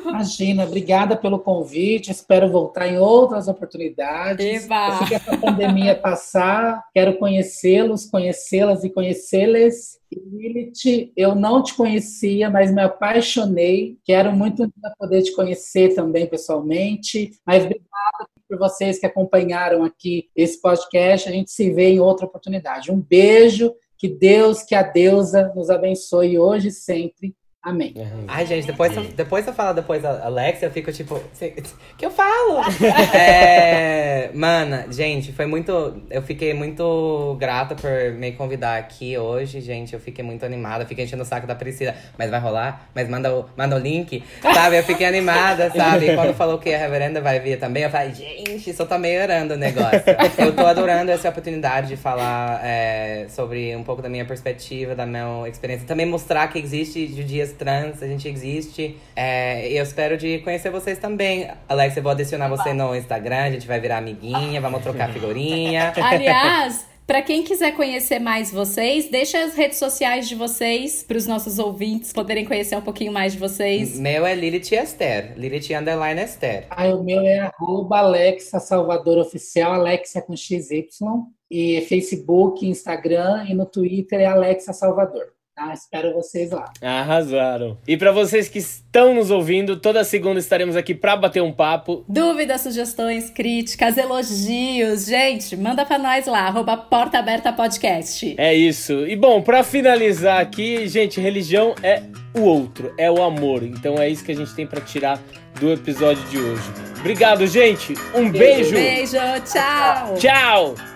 Imagina, obrigada pelo convite. Espero voltar em outras oportunidades. Eba. Assim que essa pandemia passar, quero conhecê-los, conhecê-las e conhecê-las. Lilith, eu não te conhecia, mas me apaixonei. Quero muito poder te conhecer também pessoalmente. Mas obrigada por vocês que acompanharam aqui esse podcast. A gente se vê em outra oportunidade. Um beijo. Que Deus, que a deusa nos abençoe hoje e sempre. Amém. Ai, gente, depois, eu, depois eu falo depois a Alexia, eu fico tipo, que eu falo? é, mana, gente, foi muito. Eu fiquei muito grata por me convidar aqui hoje, gente. Eu fiquei muito animada, fiquei enchendo o saco da Priscila. Mas vai rolar? Mas manda o, manda o link, sabe? Eu fiquei animada, sabe? E quando falou que a reverenda vai vir também, eu falei, gente, só tá melhorando o negócio. Eu tô adorando essa oportunidade de falar é, sobre um pouco da minha perspectiva, da minha experiência. Também mostrar que existe dias trans, a gente existe. É, eu espero de conhecer vocês também. Alex, eu vou adicionar você no Instagram, a gente vai virar amiguinha, vamos trocar figurinha. Aliás, para quem quiser conhecer mais vocês, deixa as redes sociais de vocês para os nossos ouvintes poderem conhecer um pouquinho mais de vocês. Meu é Lilith Esther, Lilith Underline Esther. Ah, o meu é arroba Alexa Salvador Oficial, Alexia com XY. E Facebook, Instagram e no Twitter é Alexa Salvador. Tá? Espero vocês lá. Arrasaram. E para vocês que estão nos ouvindo, toda segunda estaremos aqui para bater um papo. Dúvidas, sugestões, críticas, elogios, gente, manda para nós lá, arroba Porta Aberta Podcast. É isso. E bom, para finalizar aqui, gente, religião é o outro, é o amor. Então é isso que a gente tem para tirar do episódio de hoje. Obrigado, gente. Um beijo. Beijo, tchau. Tchau.